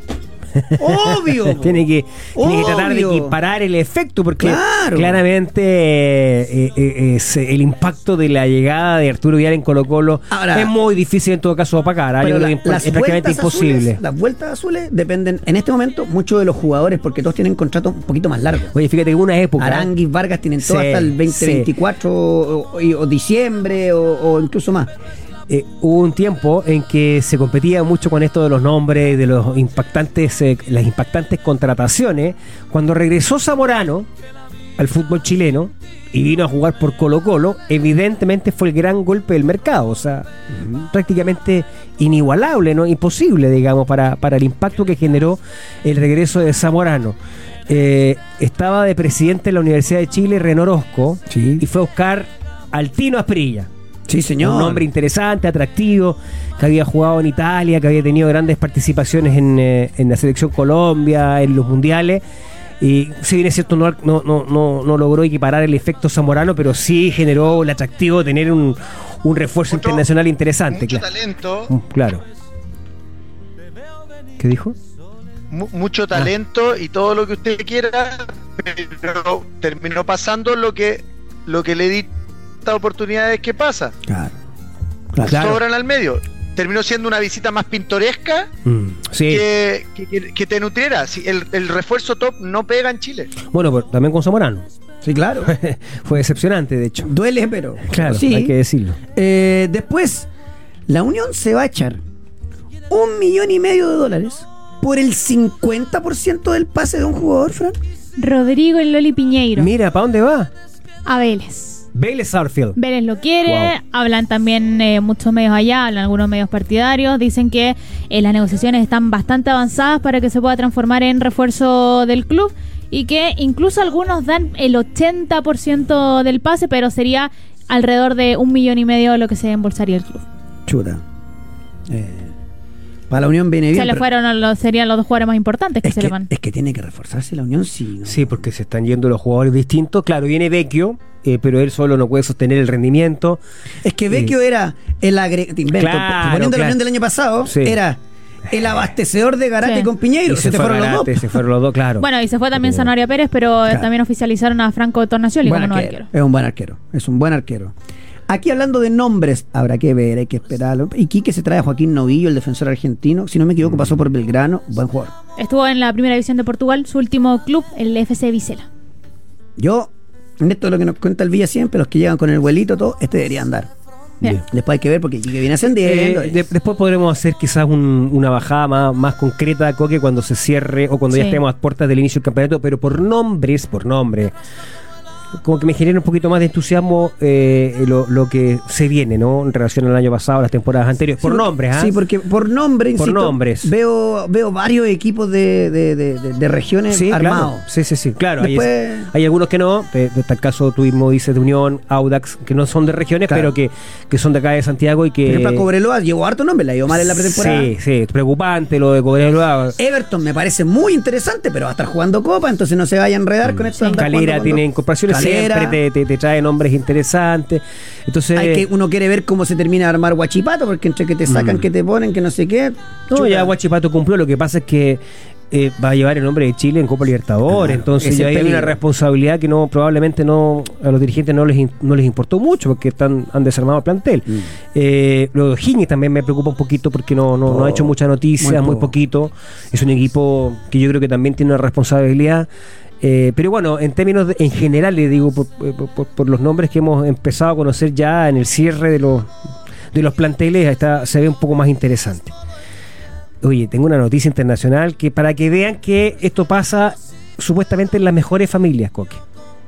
Obvio. *laughs* tiene que, tiene que tratar de equiparar el efecto porque Claro. claramente eh, eh, es, eh, el impacto de la llegada de Arturo Vidal en Colo Colo Ahora- es muy difícil en todo caso. Yo Pero la- las es prácticamente imposible. azules- las vueltas azules dependen en este momento mucho de los jugadores porque todos tienen contratos un poquito más largos. Oye, fíjate que una época. Aranguis, Vargas tienen todo Sí, hasta el sí. 2024 o, o- o diciembre o, o incluso más. Eh, hubo un tiempo en que se competía mucho con esto de los nombres, de los impactantes, eh, las impactantes contrataciones. Cuando regresó Zamorano al fútbol chileno y vino a jugar por Colo Colo, evidentemente fue el gran golpe del mercado, o sea, prácticamente inigualable, ¿no? Imposible, digamos, para, para el impacto que generó el regreso de Zamorano. Eh, estaba de presidente de la Universidad de Chile, René Orozco, Sí. y fue a buscar al Tino Asprilla. Sí, señor. Un hombre interesante, atractivo, que había jugado en Italia, que había tenido grandes participaciones en, eh, en la selección Colombia, en los mundiales. Y si bien es cierto, no, no, no, no, no logró equiparar el efecto zamorano, pero sí generó el atractivo de tener un, un refuerzo internacional interesante. Mucho Claro. talento, Mm, claro. ¿Qué dijo? mu- mucho talento y todo lo que usted quiera, pero terminó pasando lo que lo que le di estas oportunidades que pasa. Claro. Sobran al medio. Terminó siendo una visita más pintoresca Mm, sí. que, que- te nutriera. Si el, el refuerzo top no pega en Chile. Bueno, pues, también con Zamorano. Sí, claro. *laughs* Fue decepcionante, de hecho. Duele, pero. Claro, sí. hay que decirlo. Eh, después, la Unión se va a echar un millón y medio de dólares por el 50% del pase de un jugador, Fran. Rodrigo el Loli Piñeiro. Mira, ¿para dónde va? A Vélez. Vélez Arfield. Vélez lo quiere, Wow. hablan también eh, muchos medios allá, hablan algunos medios partidarios, dicen que eh, las negociaciones están bastante avanzadas para que se pueda transformar en refuerzo del club y que incluso algunos dan el 80% del pase, pero sería alrededor de un millón y medio lo que se embolsaría el club. Chuta. Eh, para la Unión viene bien. se le fueron los, serían los dos jugadores más importantes que es, se que, le van. es que tiene que reforzarse la Unión, sí. ¿no? Sí, porque se están yendo los jugadores distintos. Claro, viene Vecchio, eh, pero él solo no puede sostener el rendimiento. Es que Vecchio era el agregado. Claro, poniendo la. Unión del año pasado, Sí. era el abastecedor de Garate Sí. con Piñeiro. Y Se, te fue fueron los dos. Se fueron los dos, claro. Bueno, y se fue también Pero- Zanahoria Pérez, pero eh, Claro. también oficializaron a Franco Tornacioli como arquero. arquero. Es un buen arquero. Es un buen arquero. Aquí hablando de nombres, habrá que ver, hay que esperarlo. Y Quique se trae a Joaquín Novillo, el defensor argentino. Si no me equivoco, pasó por Belgrano. Buen jugador. Estuvo en la primera división de Portugal, su último club, el FC Vicela. Yo, en esto es lo que nos cuenta el Villa siempre, los que llegan con el vuelito, todo, este debería andar. Bien. Después hay que ver porque Quique viene ascendiendo. Eh, de- después podremos hacer quizás un- una bajada más, más concreta, Coque, cuando se cierre o cuando ya estemos a puertas del inicio del campeonato, pero por nombres, por nombre. Como que me genera un poquito más de entusiasmo eh, lo, lo que se viene, ¿no? En relación al año pasado, las temporadas anteriores. Por Sí, nombres, ¿ah? Sí, porque por nombre, Por insisto, nombres. Veo, veo varios equipos de, de- de- de- regiones Sí, armados. claro. Sí, sí, sí. Claro, hay, Después- hay algunos que no. De, de tal caso, tú mismo dices de Unión, Audax, que no son de regiones, Claro. pero que, que son de acá de Santiago y que. Por ejemplo, Cobreloa llevó harto nombre, la llevó mal en la pretemporada. Sí, sí, preocupante lo de Cobreloa. Everton me parece muy interesante, pero va a estar jugando Copa, entonces no se vaya a enredar con esto. Calera tiene incorporaciones, Siempre te, te- te trae nombres interesantes. Entonces, Hay que, uno quiere ver cómo se termina de armar Guachipato, porque entre que te sacan, Mm. que te ponen, que no sé qué. no, chuta. ya Guachipato cumplió. Lo que pasa es que eh, va a llevar el nombre de Chile en Copa Libertadores. Claro, entonces ya hay peligro. una responsabilidad que no probablemente no a los dirigentes no les in- no les importó mucho porque están han desarmado el plantel. Mm. Eh, lo de Higgins también me preocupa un poquito porque no, no, no ha Oh, hecho mucha noticia, muy poquito. Es un equipo que yo creo que también tiene una responsabilidad. Eh, pero bueno, en términos de- en general, le digo, por, por- por- los nombres que hemos empezado a conocer ya en el cierre de los, de los planteles, está, se ve un poco más interesante. Oye, tengo una noticia internacional que para que vean que esto pasa supuestamente en las mejores familias, Coque.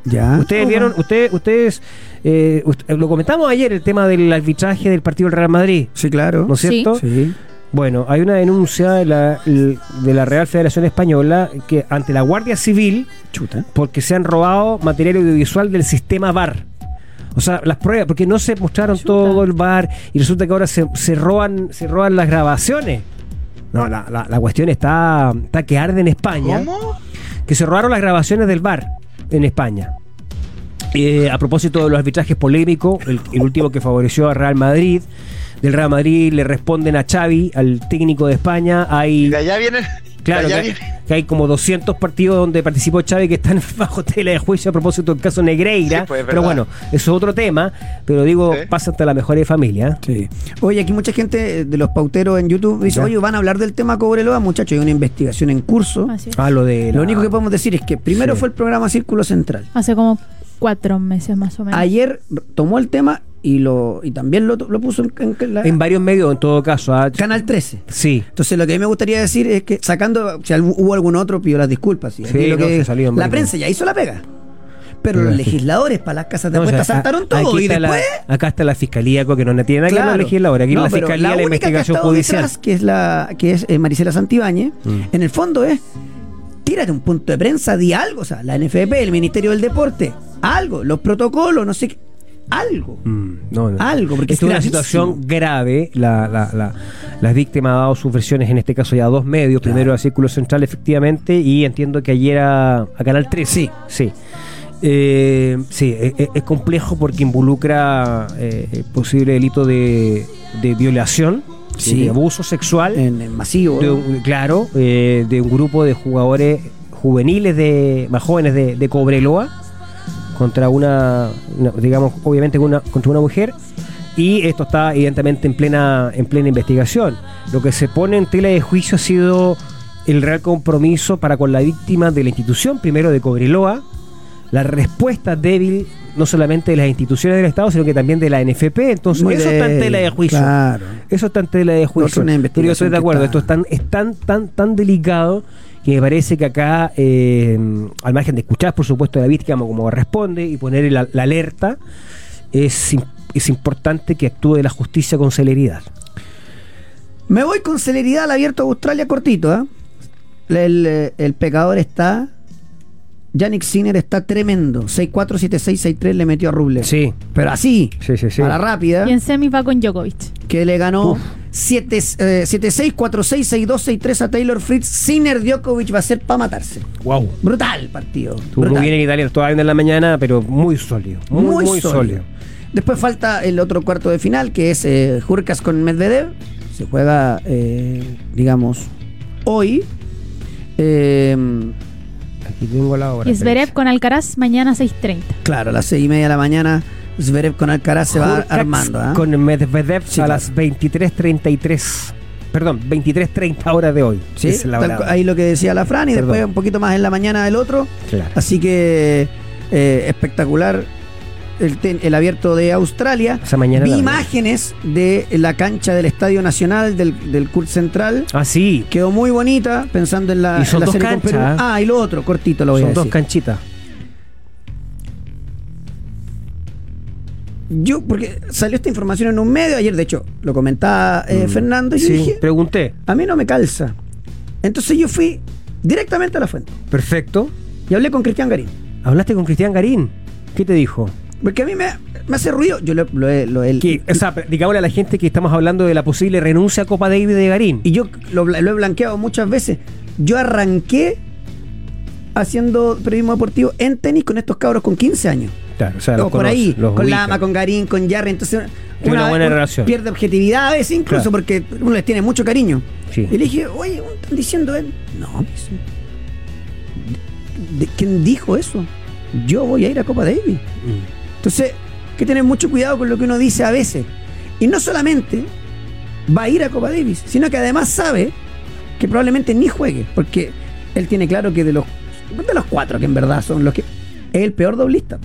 Ya. Ustedes vieron, ustedes, ustedes eh, ust- lo comentamos ayer, el tema del arbitraje del partido del Real Madrid, Sí, claro. ¿no es Sí. cierto? Sí. Bueno, hay una denuncia de la, de la Real Federación Española que ante la Guardia Civil Chuta. porque se han robado material audiovisual del sistema VAR. O sea, las pruebas, porque no se mostraron Chuta. todo el VAR y resulta que ahora se, se roban se roban las grabaciones. No, la, la- la cuestión está, está que arde en España. ¿Cómo? Que se robaron las grabaciones del VAR en España. Eh, a propósito de los arbitrajes polémicos, el, el último que favoreció a Real Madrid, del Real Madrid le responden a Xavi, al técnico de España, hay... De allá viene. Claro, de allá que, viene. que hay como 200 partidos donde participó Chávez que están *laughs* bajo tela de juicio a propósito del caso Negreira. Sí, pues, es pero bueno, eso es otro tema. Pero digo, Sí. pasa hasta la mejor familia. Sí. Oye, aquí mucha gente de los pauteros en YouTube dice, Ya. oye, van a hablar del tema Cobreloa, muchachos, hay una investigación en curso. Así es. Ah, lo de. Lo único que podemos decir es que primero Sí. fue el programa Círculo Central. Hace como cuatro meses más o menos. Ayer tomó el tema y lo y también lo, lo puso en, en la- En varios medios, en todo caso. ah, Canal 13. Sí. Entonces lo que a mí me gustaría decir es que sacando, si hubo algún otro, pido las disculpas. ¿sí? Sí, lo no, que- se salió en la prensa ya hizo la pega. Pero los legisladores para las casas de No, o sea, apuestas saltaron todo y la- después... acá está la fiscalía, que no tiene nada que Claro. los legisladores. Aquí No, la fiscalía, la, que investigación judicial. detrás, que es la que es eh, Marisela Santibáñez, Mm. en el fondo es tírate un punto de prensa, di algo, o sea, la NFP, el Ministerio del Deporte, algo, los protocolos, no sé qué. Algo. Mm, no, no. Algo, porque Esto es es una situación grave. La, la, la, las víctimas ha dado sus versiones, en este caso ya a dos medios. Primero a Círculo Central, efectivamente, y entiendo que ayer a, a Canal 3. Sí. Sí. Eh, sí, es, es- es complejo porque involucra eh, posible delito de, de violación, Sí. de abuso sexual. En, en masivo. de un- claro, eh, de un grupo de jugadores juveniles de más jóvenes de, de Cobreloa contra una, una- digamos, obviamente una, contra una mujer y esto está evidentemente en plena en plena investigación. Lo que se pone en tela de juicio ha sido el real compromiso para con la víctima de la institución, primero de Cobreloa, la respuesta débil no solamente de las instituciones del Estado, sino que también de la NFP. Entonces, Muy eso está en tela de juicio. claro. Eso está en tela de juicio. una Pero yo estoy de acuerdo, está- esto es tan, es tan, tan, tan delicado que me parece que acá, eh, al margen de escuchar, por supuesto, a la víctima como corresponde y poner la, alerta, es, es importante que actúe la justicia con celeridad. Me voy con celeridad al abierto de Australia cortito, eh, el pecador está. Yannick Sinner está tremendo. 6-4-7-6-6-3 le metió a Rublev. Sí, Pero así, sí, sí. sí. a la rápida, Y en semis va con Djokovic. que le ganó Uf. 7, eh, 7-6, 4-6, 6-2, 6-3 a Taylor Fritz. Sinner Djokovic va a ser para matarse. Wow. Brutal el partido. Estuvo brutal. muy bien en Italia, todavía en la mañana, pero muy sólido. Muy, muy, sólido. Después falta el otro cuarto de final, que es eh, Hurkas con Medvedev. Se juega, eh, digamos, hoy. Eh, Aquí tengo la hora. Y Zverev con Alcaraz mañana 6.30. claro, a las seis y media de la mañana, Zverev con Alcaraz se va Hurkacz armando. ¿ah? Con Medvedev Sí, a claro. las 23.33. Perdón, 23.30 horas de hoy. Sí, es la ahí lo que decía la Fran, y Perdón. después un poquito más en la mañana del otro. Claro. Así que eh, espectacular el, ten- el abierto de Australia. Esa mañana Vi imágenes de la cancha del Estadio Nacional, del, del Kurt Central. Ah, sí. Quedó muy bonita, pensando en la, Y son en la dos serie con canchas, Perú. ¿eh? Ah, y lo otro, cortito lo voy Son a dos canchitas. Yo, porque salió esta información en un medio, ayer de hecho lo comentaba eh, Mm, Fernando, y yo Sí, dije, pregunté. a mí no me calza. Entonces yo fui directamente a la fuente Perfecto. y hablé con Cristian Garín. Hablaste con Cristian Garín. ¿Qué te dijo? Porque a mí me, me hace ruido. Yo lo, lo he- lo Que, o sea, digámosle a la gente que estamos hablando de la posible renuncia a Copa David de Garín. Y yo lo, he blanqueado muchas veces. Yo arranqué haciendo periodismo deportivo en tenis con estos cabros con 15 años. Claro, o sea, los por conoce, ahí, los con ubica. Lama, con Garín, con Jarry. Entonces, una buena relación. Pierde objetividad a veces, incluso Claro. porque uno les tiene mucho cariño. Sí. Y le dije, oye, ¿están diciendo él? No, ¿de quién dijo eso? Yo voy a ir a Copa Davis. Mm. Entonces, hay que tener mucho cuidado con lo que uno dice a veces. Y no solamente va a ir a Copa Davis, sino que además sabe que probablemente ni juegue, porque él tiene claro que de los, de los cuatro que en verdad son los que es el peor doblista.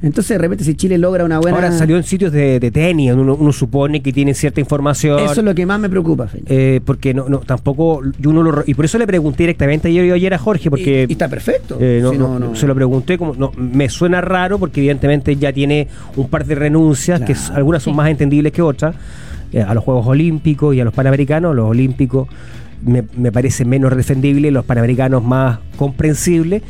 Entonces, de repente, si Chile logra una buena. Ahora salió en sitios de, de tenis, uno, uno supone que tiene cierta información. Eso es lo que más me preocupa, eh, porque no, no, tampoco yo no lo, y por eso le pregunté directamente ayer, ayer a Jorge porque y, y está perfecto. Eh, no, Si no, no- no- Se lo pregunté, como no, me suena raro porque evidentemente ya tiene un par de renuncias, que algunas son Sí. más entendibles que otras, eh, a los Juegos Olímpicos y a los Panamericanos. Los Olímpicos me, me parece menos defendible, los Panamericanos más comprensible.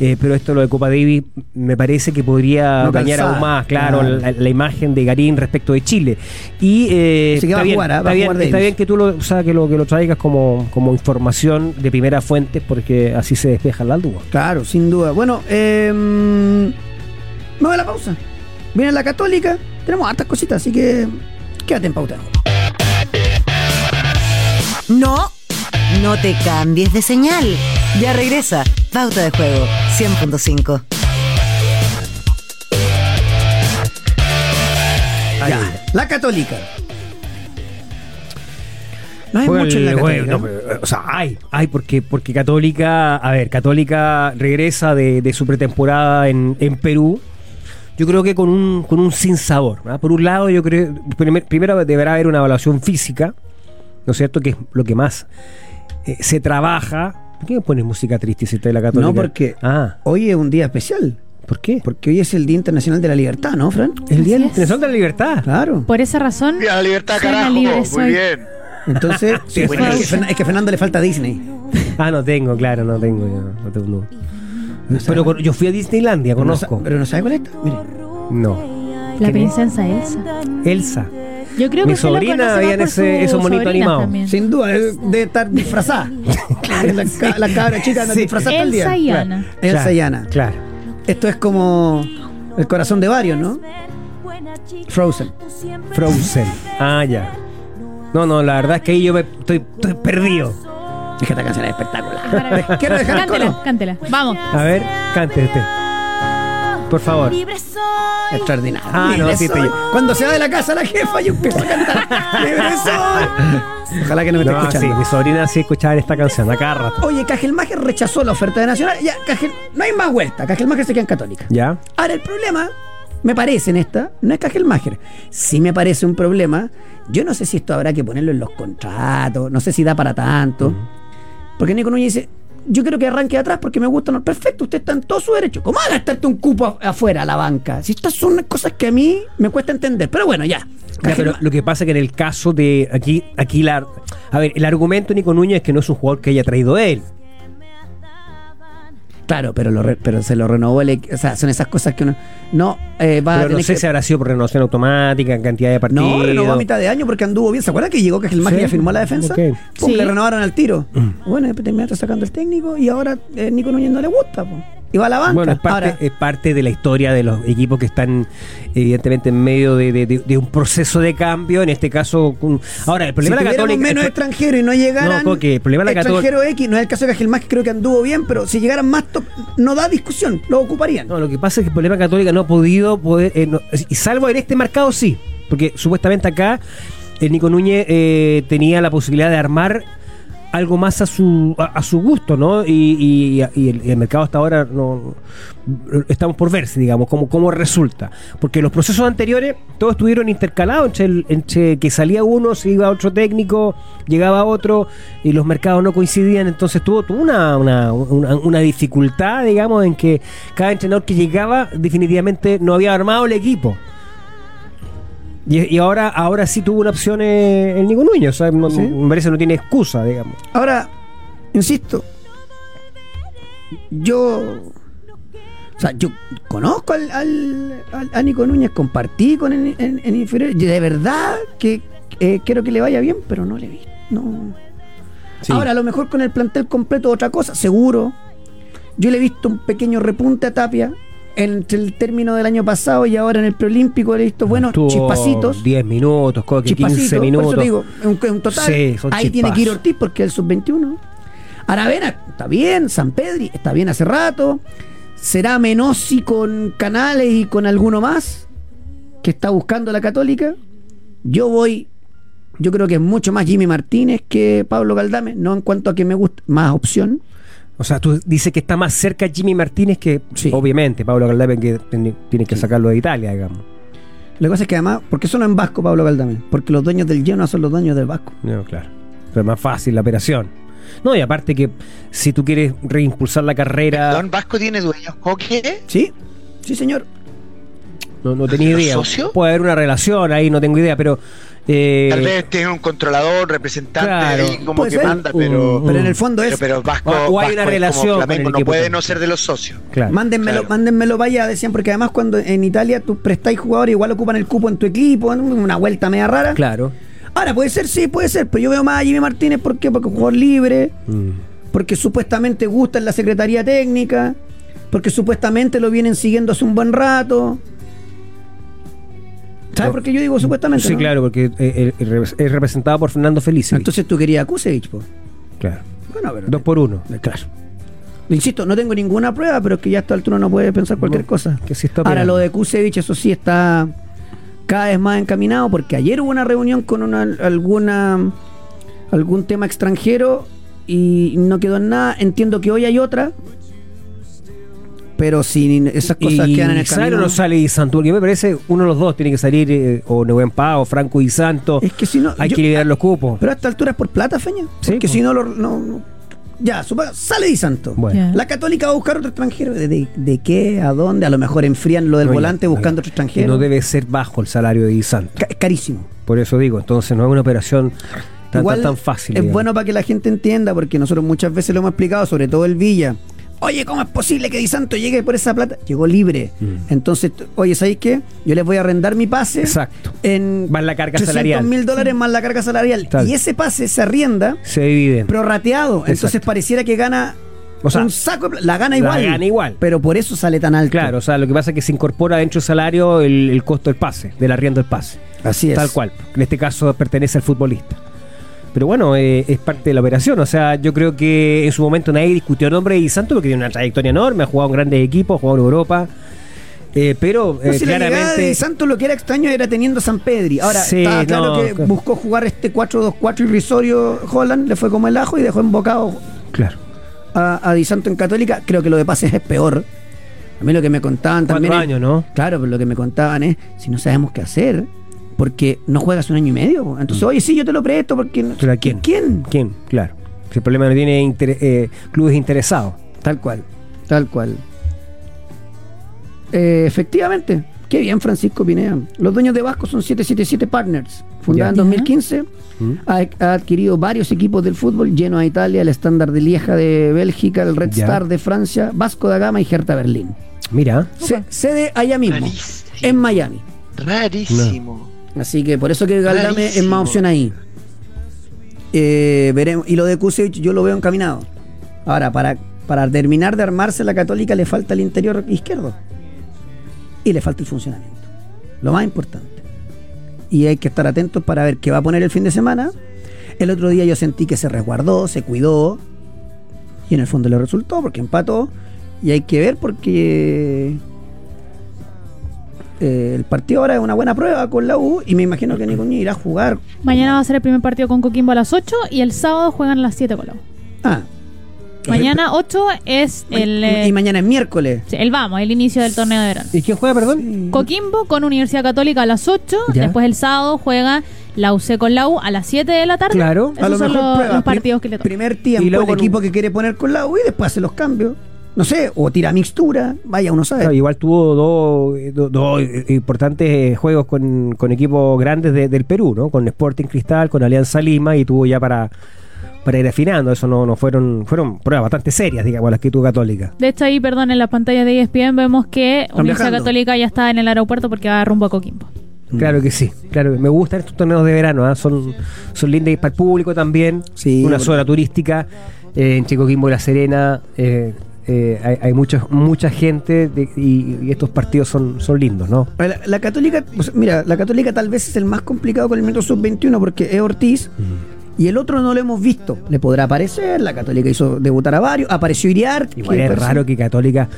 Eh, pero esto lo de Copa Davis me parece que podría No dañar aún más, claro. La, la imagen de Garín respecto de Chile. Y eh, Así que va está, a bien, jugar, ¿ah? Va está, a bien, jugar está Davis. bien que tú lo, o sea, que lo, que lo traigas como, como información de primera fuente, porque así se despejan las dudas. Claro, sin duda. Bueno, eh, me voy a la pausa. Viene la Católica. Tenemos hartas cositas, así que quédate en pauta. No, no te cambies de señal. Ya regresa. Pauta de juego 100.5. Ya, la Católica. No hay mucho en la Católica. bueno, pero, o sea, hay, hay porque, porque Católica, a ver, Católica regresa de, de su pretemporada en, en Perú. Yo creo que con un, con un sinsabor. ¿verdad? Por un lado, yo creo, primer- primero deberá haber una evaluación física, ¿no es cierto? Que es lo que más eh, se trabaja. ¿Por qué me pones música triste si está de la Católica? No, porque Ah, hoy es un día especial. ¿por qué? Porque hoy es el Día Internacional de la Libertad, ¿no, Fran? El Día. Internacional de la Libertad. Claro. Por esa razón, Viva la libertad, carajo. libre, Muy soy. bien. Entonces, *laughs* Sí, es, que, es a Fernando le falta Disney. Ah, no tengo, claro, no tengo. yo, No, tengo, no. Pero con- yo fui a Disneylandia, no conozco. Pero no sabe cuál es esta. Mire. No. La princesa Elsa. Elsa. Yo creo Mi que sobrina veía ese- esos monitos animados. también. Sin duda, debe estar disfrazada. *laughs* la, ca- la cabra chica anda Sí. disfrazada todo el día. Elsa y Claro. Ana. Elsa Claro, y Ana. Claro. Esto es como el corazón de varios, ¿no? Frozen. Frozen. Ah, ya. No, no, la verdad es que ahí yo me estoy, estoy perdido. Es que esta canción es espectacular. Quiero dejar el cántela, cántela. Vamos. A ver, cante usted. Por favor. Extraordinario. Ah, no, sí, te- Cuando se va de la casa la jefa, yo empiezo a cantar. *laughs* Libre soy. Ojalá que no me esté No, sí, escuchando. mi sobrina sí escuchaba esta canción a cada rato. Oye, Cajelmacher rechazó la oferta de Nacional. Ya, Cajel, no hay más vuelta. Cajelmacher se queda en Católica. ¿Ya? Ahora, el problema, me parece en esta, no es Cajelmacher. Sí me parece un problema. Yo no sé si esto habrá que ponerlo en los contratos. No sé si da para tanto. Porque Nico Núñez dice, yo quiero que arranque de atrás porque me gustan. Perfecto, usted está en todo su derecho. ¿Cómo va a gastarte un cupo afuera a la banca? Si estas son cosas que a mí me cuesta entender. Pero bueno, ya. Ya, pero lo que pasa es que en el caso de aquí, aquí la, a ver, el argumento de Nico Núñez es que no es un jugador que haya traído él. Claro, pero, lo re- pero se lo renovó el O sea, son esas cosas que uno no eh, va a Pero no sé que- si habrá sido por renovación automática, en cantidad de partidos. No, renovó a mitad de año porque anduvo bien. ¿Se acuerdan que llegó Cajelmacher Sí, y firmó la defensa? ok. Pum, Sí. Le renovaron al tiro. Mm. Bueno, después terminaste sacando el técnico y ahora eh, Nico Núñez no le gusta. po. Y va a la banca. Bueno, es parte, Ahora, es parte de la historia de los equipos que están evidentemente en medio de, de- de- de un proceso de cambio. En este caso, un- ahora el si problema de la tuviéramos Católica. menos extranjeros y no llegaran No, Coque, el problema de la extranjero X, no es el caso de Cajelmacher, creo que anduvo bien, pero si llegaran más top, no da discusión, lo ocuparían. No, lo que pasa es que el problema Católica no ha podido poder, eh, no- salvo en este mercado sí, porque supuestamente acá el Nico Núñez eh, tenía la posibilidad de armar algo más a su a, su gusto, ¿no? Y, el, mercado hasta ahora no estamos por verse, digamos, cómo, cómo resulta. Porque los procesos anteriores todos estuvieron intercalados entre, el- entre que salía uno, se iba otro técnico, llegaba otro, y los mercados no coincidían, entonces tuvo, tuvo una, una, una- una dificultad, digamos, en que cada entrenador que llegaba definitivamente no había armado el equipo. Y, y ahora, ahora sí tuvo una opción eh, el Nico Núñez, o sea, no- Sí. me parece no tiene excusa, digamos. Ahora, insisto, yo. O sea, yo conozco al, al- al- a Nico Núñez, compartí con él en, en inferior. De verdad que eh, quiero que le vaya bien, pero no le vi. No. Sí. Ahora, a lo mejor con el plantel completo, otra cosa, seguro. Yo le he visto un pequeño repunte a Tapia entre el término del año pasado y ahora en el preolímpico. He visto buenos chispacitos. 10 minutos, Coque, 15 Chispacito, minutos. Por eso te digo, un, un total. Sí, ahí tiene que ir. Ortiz porque es el sub-21. Aravena está bien, San Pedri está bien hace rato. ¿Será Menossi con Canales y con alguno más que está buscando la Católica? Yo voy, yo creo que es mucho más Jimmy Martínez que Pablo Galdame, no en cuanto a que me gusta más opción. O sea, tú dices que está más cerca Jimmy Martínez que, Sí. obviamente, Pablo Galdame, que tiene que sacarlo de Italia, digamos. La cosa es que además, ¿por qué sonó en Vasco Pablo Galdame? Porque los dueños del Genoa son los dueños del Vasco. No, claro. Pero es más fácil la operación. No, y aparte que si tú quieres reimpulsar la carrera, ¿Don Vasco tiene dueños Coque? ¿Sí? Sí, señor. no, no tenía ¿Los idea. socios? Puede haber una relación ahí, no tengo idea, pero... eh, Tal vez tiene un controlador, representante claro, ahí como que ser. manda, pero, Mm, Pero en el fondo pero, es. pero Vasco, O- o hay Vasco una relación con Flamengo, el no equipo puede no ser de los socios. Claro. Mándenmelo, Claro. mándenmelo vaya, decían, porque además cuando en Italia tú prestáis jugadores, igual ocupan el cupo en tu equipo, una vuelta media rara. Claro. Ahora, puede ser, sí, puede ser, pero yo veo más a Jimmy Martínez, ¿por qué? Porque es jugador libre, Mm. porque supuestamente gusta en la Secretaría Técnica, porque supuestamente lo vienen siguiendo hace un buen rato. ¿Sabes por qué yo digo supuestamente? Sí, no? claro, porque eh, eh, es representado por Fernando Felice. Entonces tú querías a Kusevich, po. claro. Bueno, pero. Dos por uno. Claro. Insisto, no tengo ninguna prueba, pero es que ya a esta altura no puede pensar cualquier No, cosa. que sí está Ahora, lo de Kusevich, eso sí está cada vez más encaminado, porque ayer hubo una reunión con una, alguna algún tema extranjero y no quedó en nada. Entiendo que hoy hay otra, pero si esas cosas y quedan en el ¿sale camino. o no sale Di Santo? Porque me parece uno de los dos tiene que salir, eh, o Neuwen Paz, o Franco Di Santo. Es que si no. Hay yo- que liberar los cupos. Pero a esta altura es por plata, Feña. Sí, Porque pues. si no, lo, no, no- Ya, supa- sale Di Santo. Bueno. La Católica va a buscar otro extranjero. ¿De, de, de qué? ¿A dónde? A lo mejor enfrían lo del y- volante buscando otro y extranjero. No debe ser bajo el salario de Di Santo. Ca- es carísimo. Por eso digo, entonces no es una operación tan, Igual tan, tan fácil. Es digamos. bueno para que la gente entienda, porque nosotros muchas veces lo hemos explicado, sobre todo el Villa. Oye, ¿cómo es posible que Di Santo llegue por esa plata? Llegó libre. Mm. Entonces, oye, ¿sabéis qué? Yo les voy a arrendar mi pase Exacto. en Más la carga 300 salarial. mil dólares más la carga salarial. Tal. Y ese pase se arrienda Se divide. prorrateado. Entonces pareciera que gana O sea, un saco La gana la igual. gana igual. Pero por eso sale tan alto. Claro, o sea, lo que pasa es que se incorpora dentro del salario el, el costo del pase, del arriendo del pase. Así es. Tal cual. En este caso pertenece al futbolista. Pero bueno, eh, es parte de la operación. O sea, yo creo que en su momento nadie discutió el nombre de Di Santo porque tiene una trayectoria enorme, ha jugado en grandes equipos, ha jugado en Europa. Eh, pero No, eh, si de claramente. Di Santo lo que era extraño era teniendo a San Pedri. Ahora, Sí, estaba claro no, que claro. buscó jugar este 4-2-4 irrisorio Holland, le fue como el ajo y dejó embocado Claro. a, a Di Santo en Católica. Creo que lo de pases es peor. A mí lo que me contaban Cuatro también. es- años, ¿no? Claro, pero lo que me contaban es si no sabemos qué hacer, porque no juegas un año y medio. Entonces, oye, sí, yo te lo presto porque. no- ¿Pero a quién? ¿Quién? ¿Quién? Claro. Si el problema no tiene inter- eh, clubes interesados. Tal cual, tal cual. Eh, efectivamente, qué bien Francisco Pineda. Los dueños de Vasco son 777 Partners, fundada en 2015. ¿Mm? Ha, ha adquirido varios equipos del fútbol, lleno a Italia, el estándar de Lieja de Bélgica, el Red Ya. Star de Francia, Vasco da Gama y Hertha Berlín. Mira. Se- sede allá mismo, Rarísimo. en Miami. Rarísimo. Así que por eso que Galdame es más opción ahí. Eh, veremos. Y lo de Kusevich yo lo veo encaminado. Ahora, para, para terminar de armarse la católica le falta el interior izquierdo. Y le falta el funcionamiento. Lo más importante. Y hay que estar atentos para ver qué va a poner el fin de semana. El otro día yo sentí que se resguardó, se cuidó. Y en el fondo le resultó porque empató. Y hay que ver porque eh, el partido ahora es una buena prueba con la U. Y me imagino que Nico irá a jugar. Mañana va a ser el primer partido con Coquimbo a las 8 y el sábado juegan a las 7 con la U. Ah. Mañana 8 es el, eh, y mañana es miércoles. sí, el vamos, el inicio del torneo de verano. ¿Y quién juega, perdón? Coquimbo con Universidad Católica a las 8, Ya. después el sábado juega la UC con la U a las 7 de la tarde. Claro. Esos son los, prueba los prim- partidos que le tocan. Primer Y tiempo luego el equipo un- que quiere poner con la U y después hace los cambios. No sé, o tira mixtura. Vaya, uno sabe. Claro, igual tuvo dos, eh, do- dos, eh, importantes eh, juegos con, con equipos grandes de- del Perú, ¿no? Con Sporting Cristal, con Alianza Lima y tuvo ya para, para ir afinando. Eso no, no fueron fueron pruebas bastante serias, digamos, las que tuvo Católica. De hecho, ahí, perdón, en la pantalla de ESPN vemos que Universidad. Católica ya está en el aeropuerto porque va rumbo a Coquimbo. Mm. Claro que sí, claro. Me gustan estos torneos de verano, ¿ah? son, son lindos y para el público también. Sí, Una zona turística eh, en Chicoquimbo y La Serena. eh, eh, hay, hay mucha, mucha gente de- y, y estos partidos son, son lindos, ¿no? La, la católica, pues, mira, la católica tal vez es el más complicado con el método sub-21 porque es Ortiz y el otro no lo hemos visto. Le podrá aparecer, la católica hizo debutar a varios, apareció Iriar. Igual es raro que Católica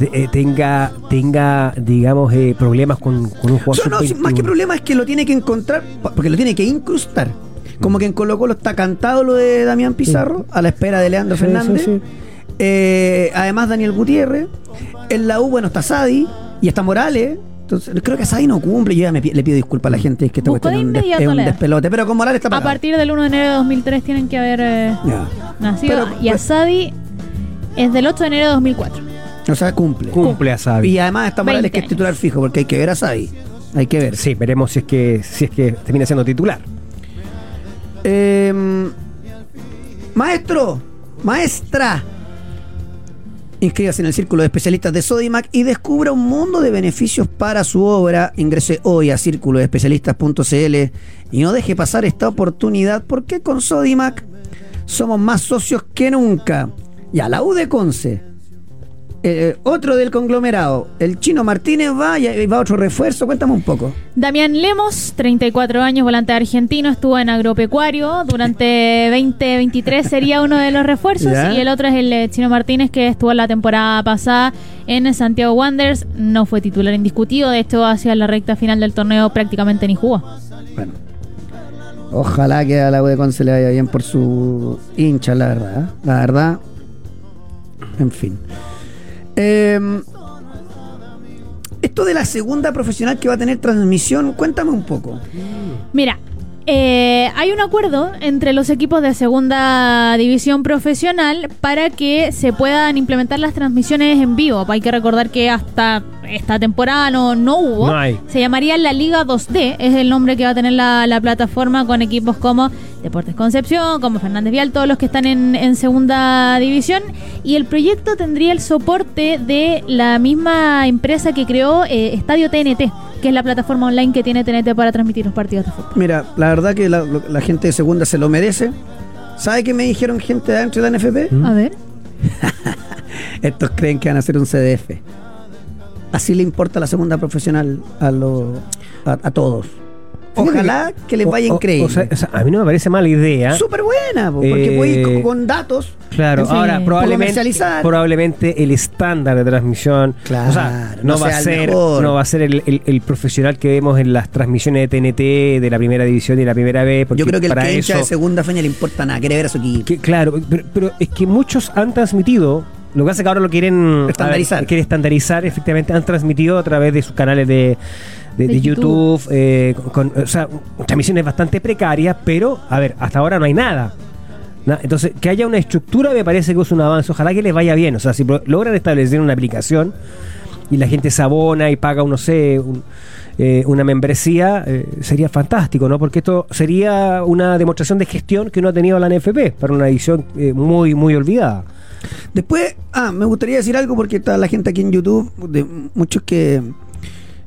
eh, tenga, tenga digamos, eh, problemas con, con un jugador No, no, más que sub-21. problema es que lo tiene que encontrar, porque lo tiene que incrustar. Como que en Colo Colo está cantado lo de Damián Pizarro, a la espera de Leandro Fernández. sí, sí. Eh, además Daniel Gutiérrez. En la U, bueno, está Sadi y está Morales. Entonces, creo que Sadi no cumple. Yo ya me le pido disculpas a la gente, es que esta cuestión es de un, des- inmediato es un leer. despelote. Pero con Morales está A partir del 1 de enero de 2003 tienen que haber eh, nacido. Pero- y Asadi es del 8 de enero de 2004. O sea, cumple. Cumple a Sabi. Y además está Morales 20 que es titular fijo, porque hay que ver a Sadi. Hay que ver. Sí, veremos si es que si es que termina siendo titular. Eh, maestro, maestra, inscríbase en el círculo de especialistas de Sodimac y descubra un mundo de beneficios para su obra. Ingrese hoy a círculoespecialistas.cl y no deje pasar esta oportunidad porque con Sodimac somos más socios que nunca. Ya, la U de. Eh, otro del conglomerado, el chino Martínez va y va otro refuerzo. Cuéntame un poco. Damián Lemos, 34 años, volante argentino, estuvo en agropecuario. Durante 2023 sería uno de los refuerzos. Ya. Y el otro es el eh, Chino Martínez, que estuvo la temporada pasada en Santiago Wanderers. No fue titular indiscutido. De hecho, hacia la recta final del torneo prácticamente ni jugó. Bueno. Ojalá que a la U de Conce le vaya bien por su hincha, la verdad. ¿eh? La verdad. En fin. Eh, esto de la segunda profesional que va a tener transmisión, cuéntame un poco. Mira, eh, hay un acuerdo entre los equipos de segunda división profesional para que se puedan implementar las transmisiones en vivo. Hay que recordar que hasta esta temporada no, no hubo. No hay. Se llamaría la Liga 2D, es el nombre que va a tener la, la plataforma con equipos como Deportes Concepción, como Fernández Vial, todos los que están en, en segunda división. Y el proyecto tendría el soporte de la misma empresa que creó eh, Estadio TNT, que es la plataforma online que tiene TNT para transmitir los partidos de fútbol. Mira, la verdad que la, la gente de segunda se lo merece. ¿Sabe qué me dijeron gente de adentro de la NFP? ¿Mm? A ver. *laughs* Estos creen que van a hacer un CDF. Así le importa la segunda profesional a, lo- a, a todos. Ojalá que les vaya O- increíble. o sea, o sea, a mí no me parece mala idea. Súper buena, po, porque Eh, con, con datos. Claro, Sí. ahora probablemente, Comercializar. probablemente el estándar de transmisión, Claro, o sea, no, no va a el ser, mejor. no va a ser el, el- el profesional que vemos en las transmisiones de TNT de la primera división y la primera B, Yo creo que el para que hincha eso, de segunda feña le importa nada, quiere ver a su equipo. que, claro, pero, pero es que muchos han transmitido. Lo que es que ahora lo quieren Estandarizar. ver, quieren estandarizar, efectivamente, han transmitido a través de sus canales de, de- De de YouTube. YouTube, eh, con, o sea, transmisiones bastante precarias, pero, a ver, hasta ahora no hay nada. Na- Entonces, que haya una estructura me parece que es un avance. Ojalá que les vaya bien. O sea, si logran establecer una aplicación y la gente se abona y paga, no sé, un- eh, una membresía, eh, sería fantástico, ¿no? Porque esto sería una demostración de gestión que no ha tenido la NFP para una edición eh, muy, muy olvidada. Después, ah, me gustaría decir algo porque está la gente aquí en YouTube, de muchos que,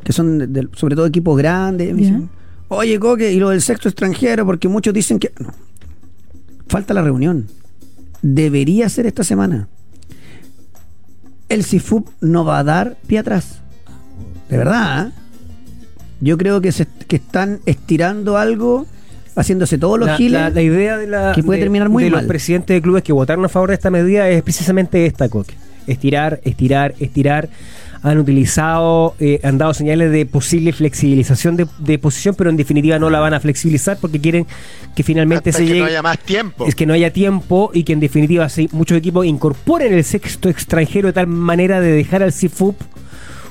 que son de- de- sobre todo equipos grandes. me Ya. dicen, Oye, Coque, y lo del sexto extranjero, porque muchos dicen que. No. Falta la reunión. Debería ser esta semana. El CIFUP no va a dar pie atrás. De verdad, ¿eh? Yo creo que, se, que están estirando algo, haciéndose todos los La, giles. la- la idea de, la, que puede de- terminar muy de mal. los presidentes de clubes que votaron a favor de esta medida es precisamente esta, Coque. Estirar, estirar, estirar. Han utilizado, eh, han dado señales de posible flexibilización de, de posición, pero en definitiva no la van a flexibilizar porque quieren que finalmente Hasta se que llegue. no haya más tiempo. es que no haya tiempo y que en definitiva sí, muchos equipos incorporen el sexto extranjero de tal manera de dejar al CIFUP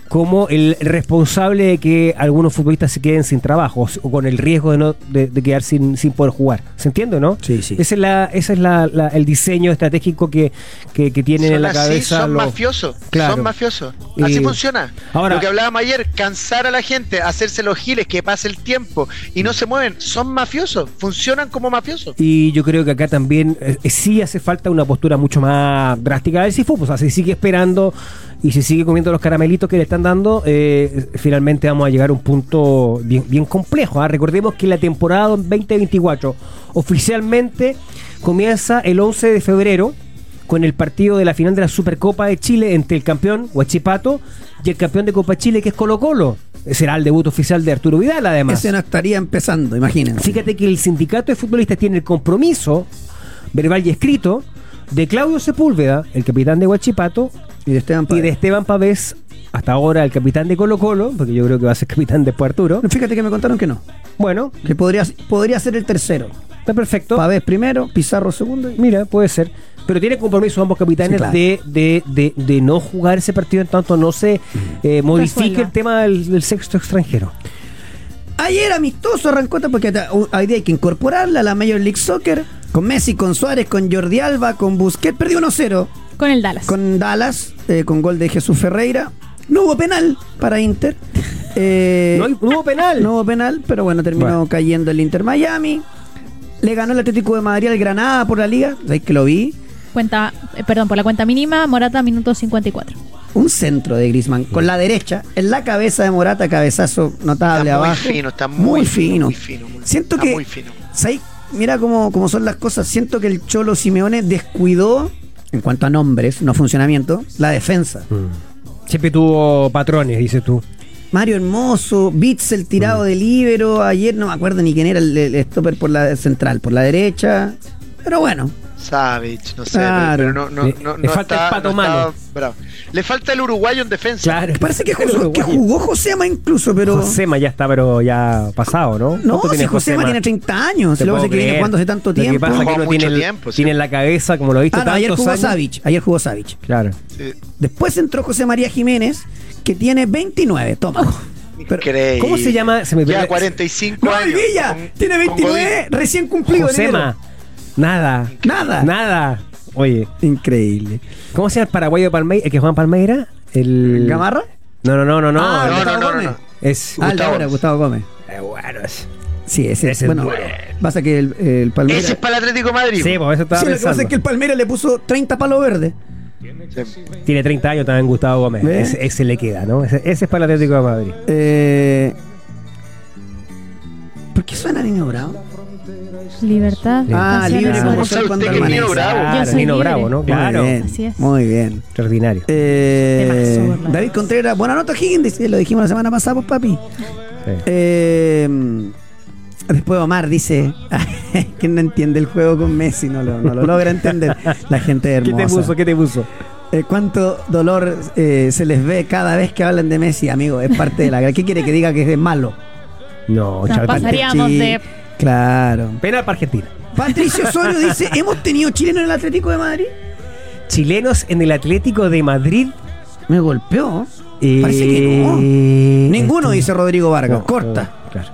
como el responsable de que algunos futbolistas se queden sin trabajo o, con el riesgo de no de, de quedar sin, sin poder jugar. ¿Se entiende, no? Sí, sí. Ese es la, ese es la, la- el diseño estratégico que, que, que tienen en la así, cabeza son los- mafiosos, Claro. son mafiosos. Así Y- funciona. Ahora- Lo que hablábamos ayer, cansar a la gente, hacerse los giles, que pase el tiempo y no se mueven, son mafiosos, funcionan como mafiosos. Y yo creo que acá también eh, eh, sí hace falta una postura mucho más drástica del CIFUP. O sea, se sigue esperando y se sigue comiendo los caramelitos que le están dando, eh, finalmente vamos a llegar a un punto bien, bien complejo. ¿ah? Recordemos que la temporada 2024 oficialmente comienza el 11 de febrero con el partido de la final de la Supercopa de Chile entre el campeón Huachipato y el campeón de Copa Chile que es Colo Colo. Será el debut oficial de Arturo Vidal además. Ese no estaría empezando, imagínense. Fíjate que el sindicato de futbolistas tiene el compromiso verbal y escrito de Claudio Sepúlveda, el capitán de Huachipato, Y de Esteban y Páez. de Esteban Pavés, hasta ahora el capitán de Colo Colo, porque yo creo que va a ser *laughs* capitán después Arturo. Fíjate que me contaron que no. Bueno, Que podría, podría ser el tercero. está perfecto. Pavés primero, Pizarro segundo. y- Mira, puede ser. Pero tiene compromiso ambos capitanes Sí, claro. de, de, de, de no jugar ese partido en tanto no se eh, modifique Resuelva. el tema del, del sexto extranjero. Ayer amistoso arrancó porque ta- u- hoy día hay que incorporarla a la Major League Soccer. Con Messi, con Suárez, con Jordi Alba, con Busquets. Perdió 1-0 Con el Dallas. con Dallas, eh, con gol de Jesús Ferreira. No hubo penal para Inter. *laughs* Eh, no, hubo penal. no hubo penal, pero bueno, terminó Bueno. cayendo el Inter Miami. Le ganó el Atlético de Madrid al Granada por la liga. ¿Sabéis que lo vi? Cuenta, eh, perdón, por la cuenta mínima, Morata, minuto 54. Un centro de Griezmann con la derecha en la cabeza de Morata, cabezazo notable Está muy abajo. fino, está muy fino. muy fino, muy- Siento está que muy fino. Mira cómo, cómo son las cosas. Siento que el Cholo Simeone descuidó, en cuanto a nombres, no funcionamiento, la defensa. Siempre tuvo patrones, dices tú. Mario Hermoso, Bitzel tirado Mm. de libero. Ayer no me acuerdo ni quién era el, el stopper por la central, por la derecha. Pero bueno, Savage, no sé, Claro. pero no, no, Le- no, le no falta está- el pato no está bravo. Le falta el uruguayo en defensa. Claro. parece que, jugó, que jugó Josema incluso, pero. Josema ya está, pero ya pasado, ¿no? no, ¿Cuánto si tiene Josema tiene 30 años. Lo que pasa que viene jugando hace tanto Lo que tiempo. pasa es que Jugó no tiene, mucho el- tiempo, sí. tiene en la cabeza, como lo he visto Ah, no, ayer jugó años. Savic. Ayer jugó Savic. Claro. Sí. Después entró José María Jiménez, que tiene 29. Toma. Increíble. ¿Cómo se llama? Se me Ya pierde- 45 No, años. Villa con- tiene con 29, recién cumplido. Josema. enero. Nada. Nada. Nada. Oye, Increíble. ¿Cómo se llama el paraguayo Palmeira? ¿El que Juan Palmeira? El... ¿Gamarra? No, no, no, no, no. Ah, No, no, Gustavo no, no, Gómez. no. Es Ah, Gustavo. ahora, Gustavo Gómez. Eh, bueno, es- Sí, ese, Ese es bueno, bueno. pasa que el, el Palmeiras. Ese es para el Atlético de Madrid. Sí, pues eso estaba Sí, lo que pasa es que el Palmeiras le puso 30 palos verdes. Sí. Tiene 30 años también Gustavo Gómez. ¿Ve? Ese, ese le queda, ¿no? Ese, ese es para el Atlético de Madrid. Eh, ¿Por qué suena Niño Bravo? Libertad. Ah, libre como sol cuando que Nino. Bravo. Yo Claro, soy Nino libre. Bravo, ¿no? Muy Claro. bien, Así es. muy bien. Extraordinario. Eh. David Contreras, buena nota Higgins, lo dijimos la semana pasada, pues papi. Sí. Eh, después Omar dice, *laughs* ¿quién no entiende el juego con Messi? No lo, no lo logra entender. La gente *laughs* ¿Qué hermosa. te puso? ¿Qué te puso? Eh, ¿Cuánto dolor eh, se les ve cada vez que hablan de Messi, amigo? Es parte de la... ¿Qué quiere que diga que es malo? No, Nos pasaríamos de- Claro. Penal para Argentina. Patricio Osorio dice, ¿hemos tenido chileno en el Atlético de Madrid? Chilenos en el Atlético de Madrid. Me golpeó. eh, Parece que no. Ninguno, este- dice Rodrigo Vargas. no, Corta. no, claro.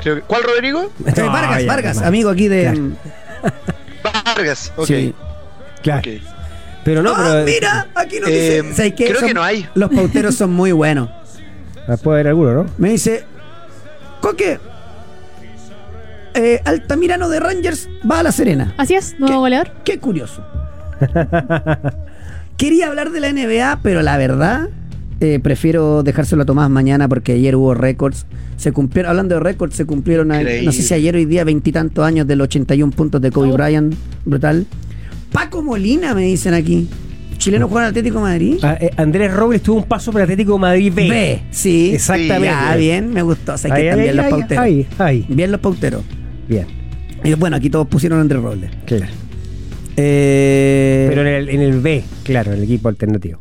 Creo que- ¿Cuál Rodrigo? Eh, No, Vargas, ya, Vargas, ya, amigo aquí de... Claro. Vargas. Ok. Sí. Claro. Pero no, ah, pero. mira, aquí nos Eh, dice... ¿sabes qué? creo Son- que no hay. Los pauteros son muy buenos. Ah, Puede haber alguno, ¿no? Me dice, Coque, eh, Altamirano de Rangers va a La Serena. Así es, nuevo ¿Qué? goleador. Qué curioso. *laughs* Quería hablar de la NBA, pero la verdad eh, prefiero dejárselo a Tomás mañana porque ayer hubo récords. Se cumplieron, hablando de récords, se cumplieron, a- no sé si ayer o hoy día, veintitantos años del 81 puntos de Kobe Oh. Bryant. Brutal. Paco Molina, me dicen aquí. Chileno juega en Atlético de Madrid. Ah, eh, Andrés Robles tuvo un paso por el Atlético de Madrid B. B, sí. Exactamente. Ya, bien, me gustó. O sea, que Ahí, están ahí, bien los ahí, pauteros. ahí, ahí. Bien los pauteros. Bien. Y bueno, aquí todos pusieron Andrés Robles. Claro. Eh, Pero en el, en el B, claro, el equipo alternativo.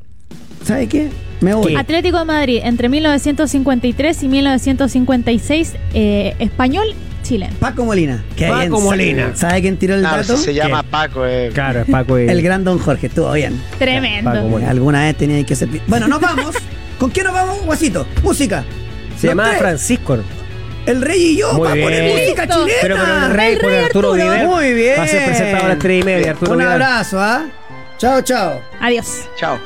¿Sabe qué? Me voy. ¿Qué? Atlético de Madrid, entre 1953 y 1956, eh, español, chileno. Paco Molina. Paco bien, Molina. ¿Sabe quién tiró el Ah, dato? si se llama Paco. eh. Claro, es Paco. eh, El gran Don Jorge. Estuvo bien. Tremendo. Paco Molina. Alguna vez tenía que ser. Bueno, nos vamos. *laughs* ¿Con quién nos vamos, Guasito? Música. Se Los llamaba tres. Francisco. El Rey y yo. Muy va a poner bien. música Listo. chilena. Pero con el rey, El por rey Arturo, Arturo. Vidal. Muy bien. Va a ser presentado a las 3 y media, Arturo Un Vidal. abrazo, ¿ah? Chao, chao. Adiós. Chao.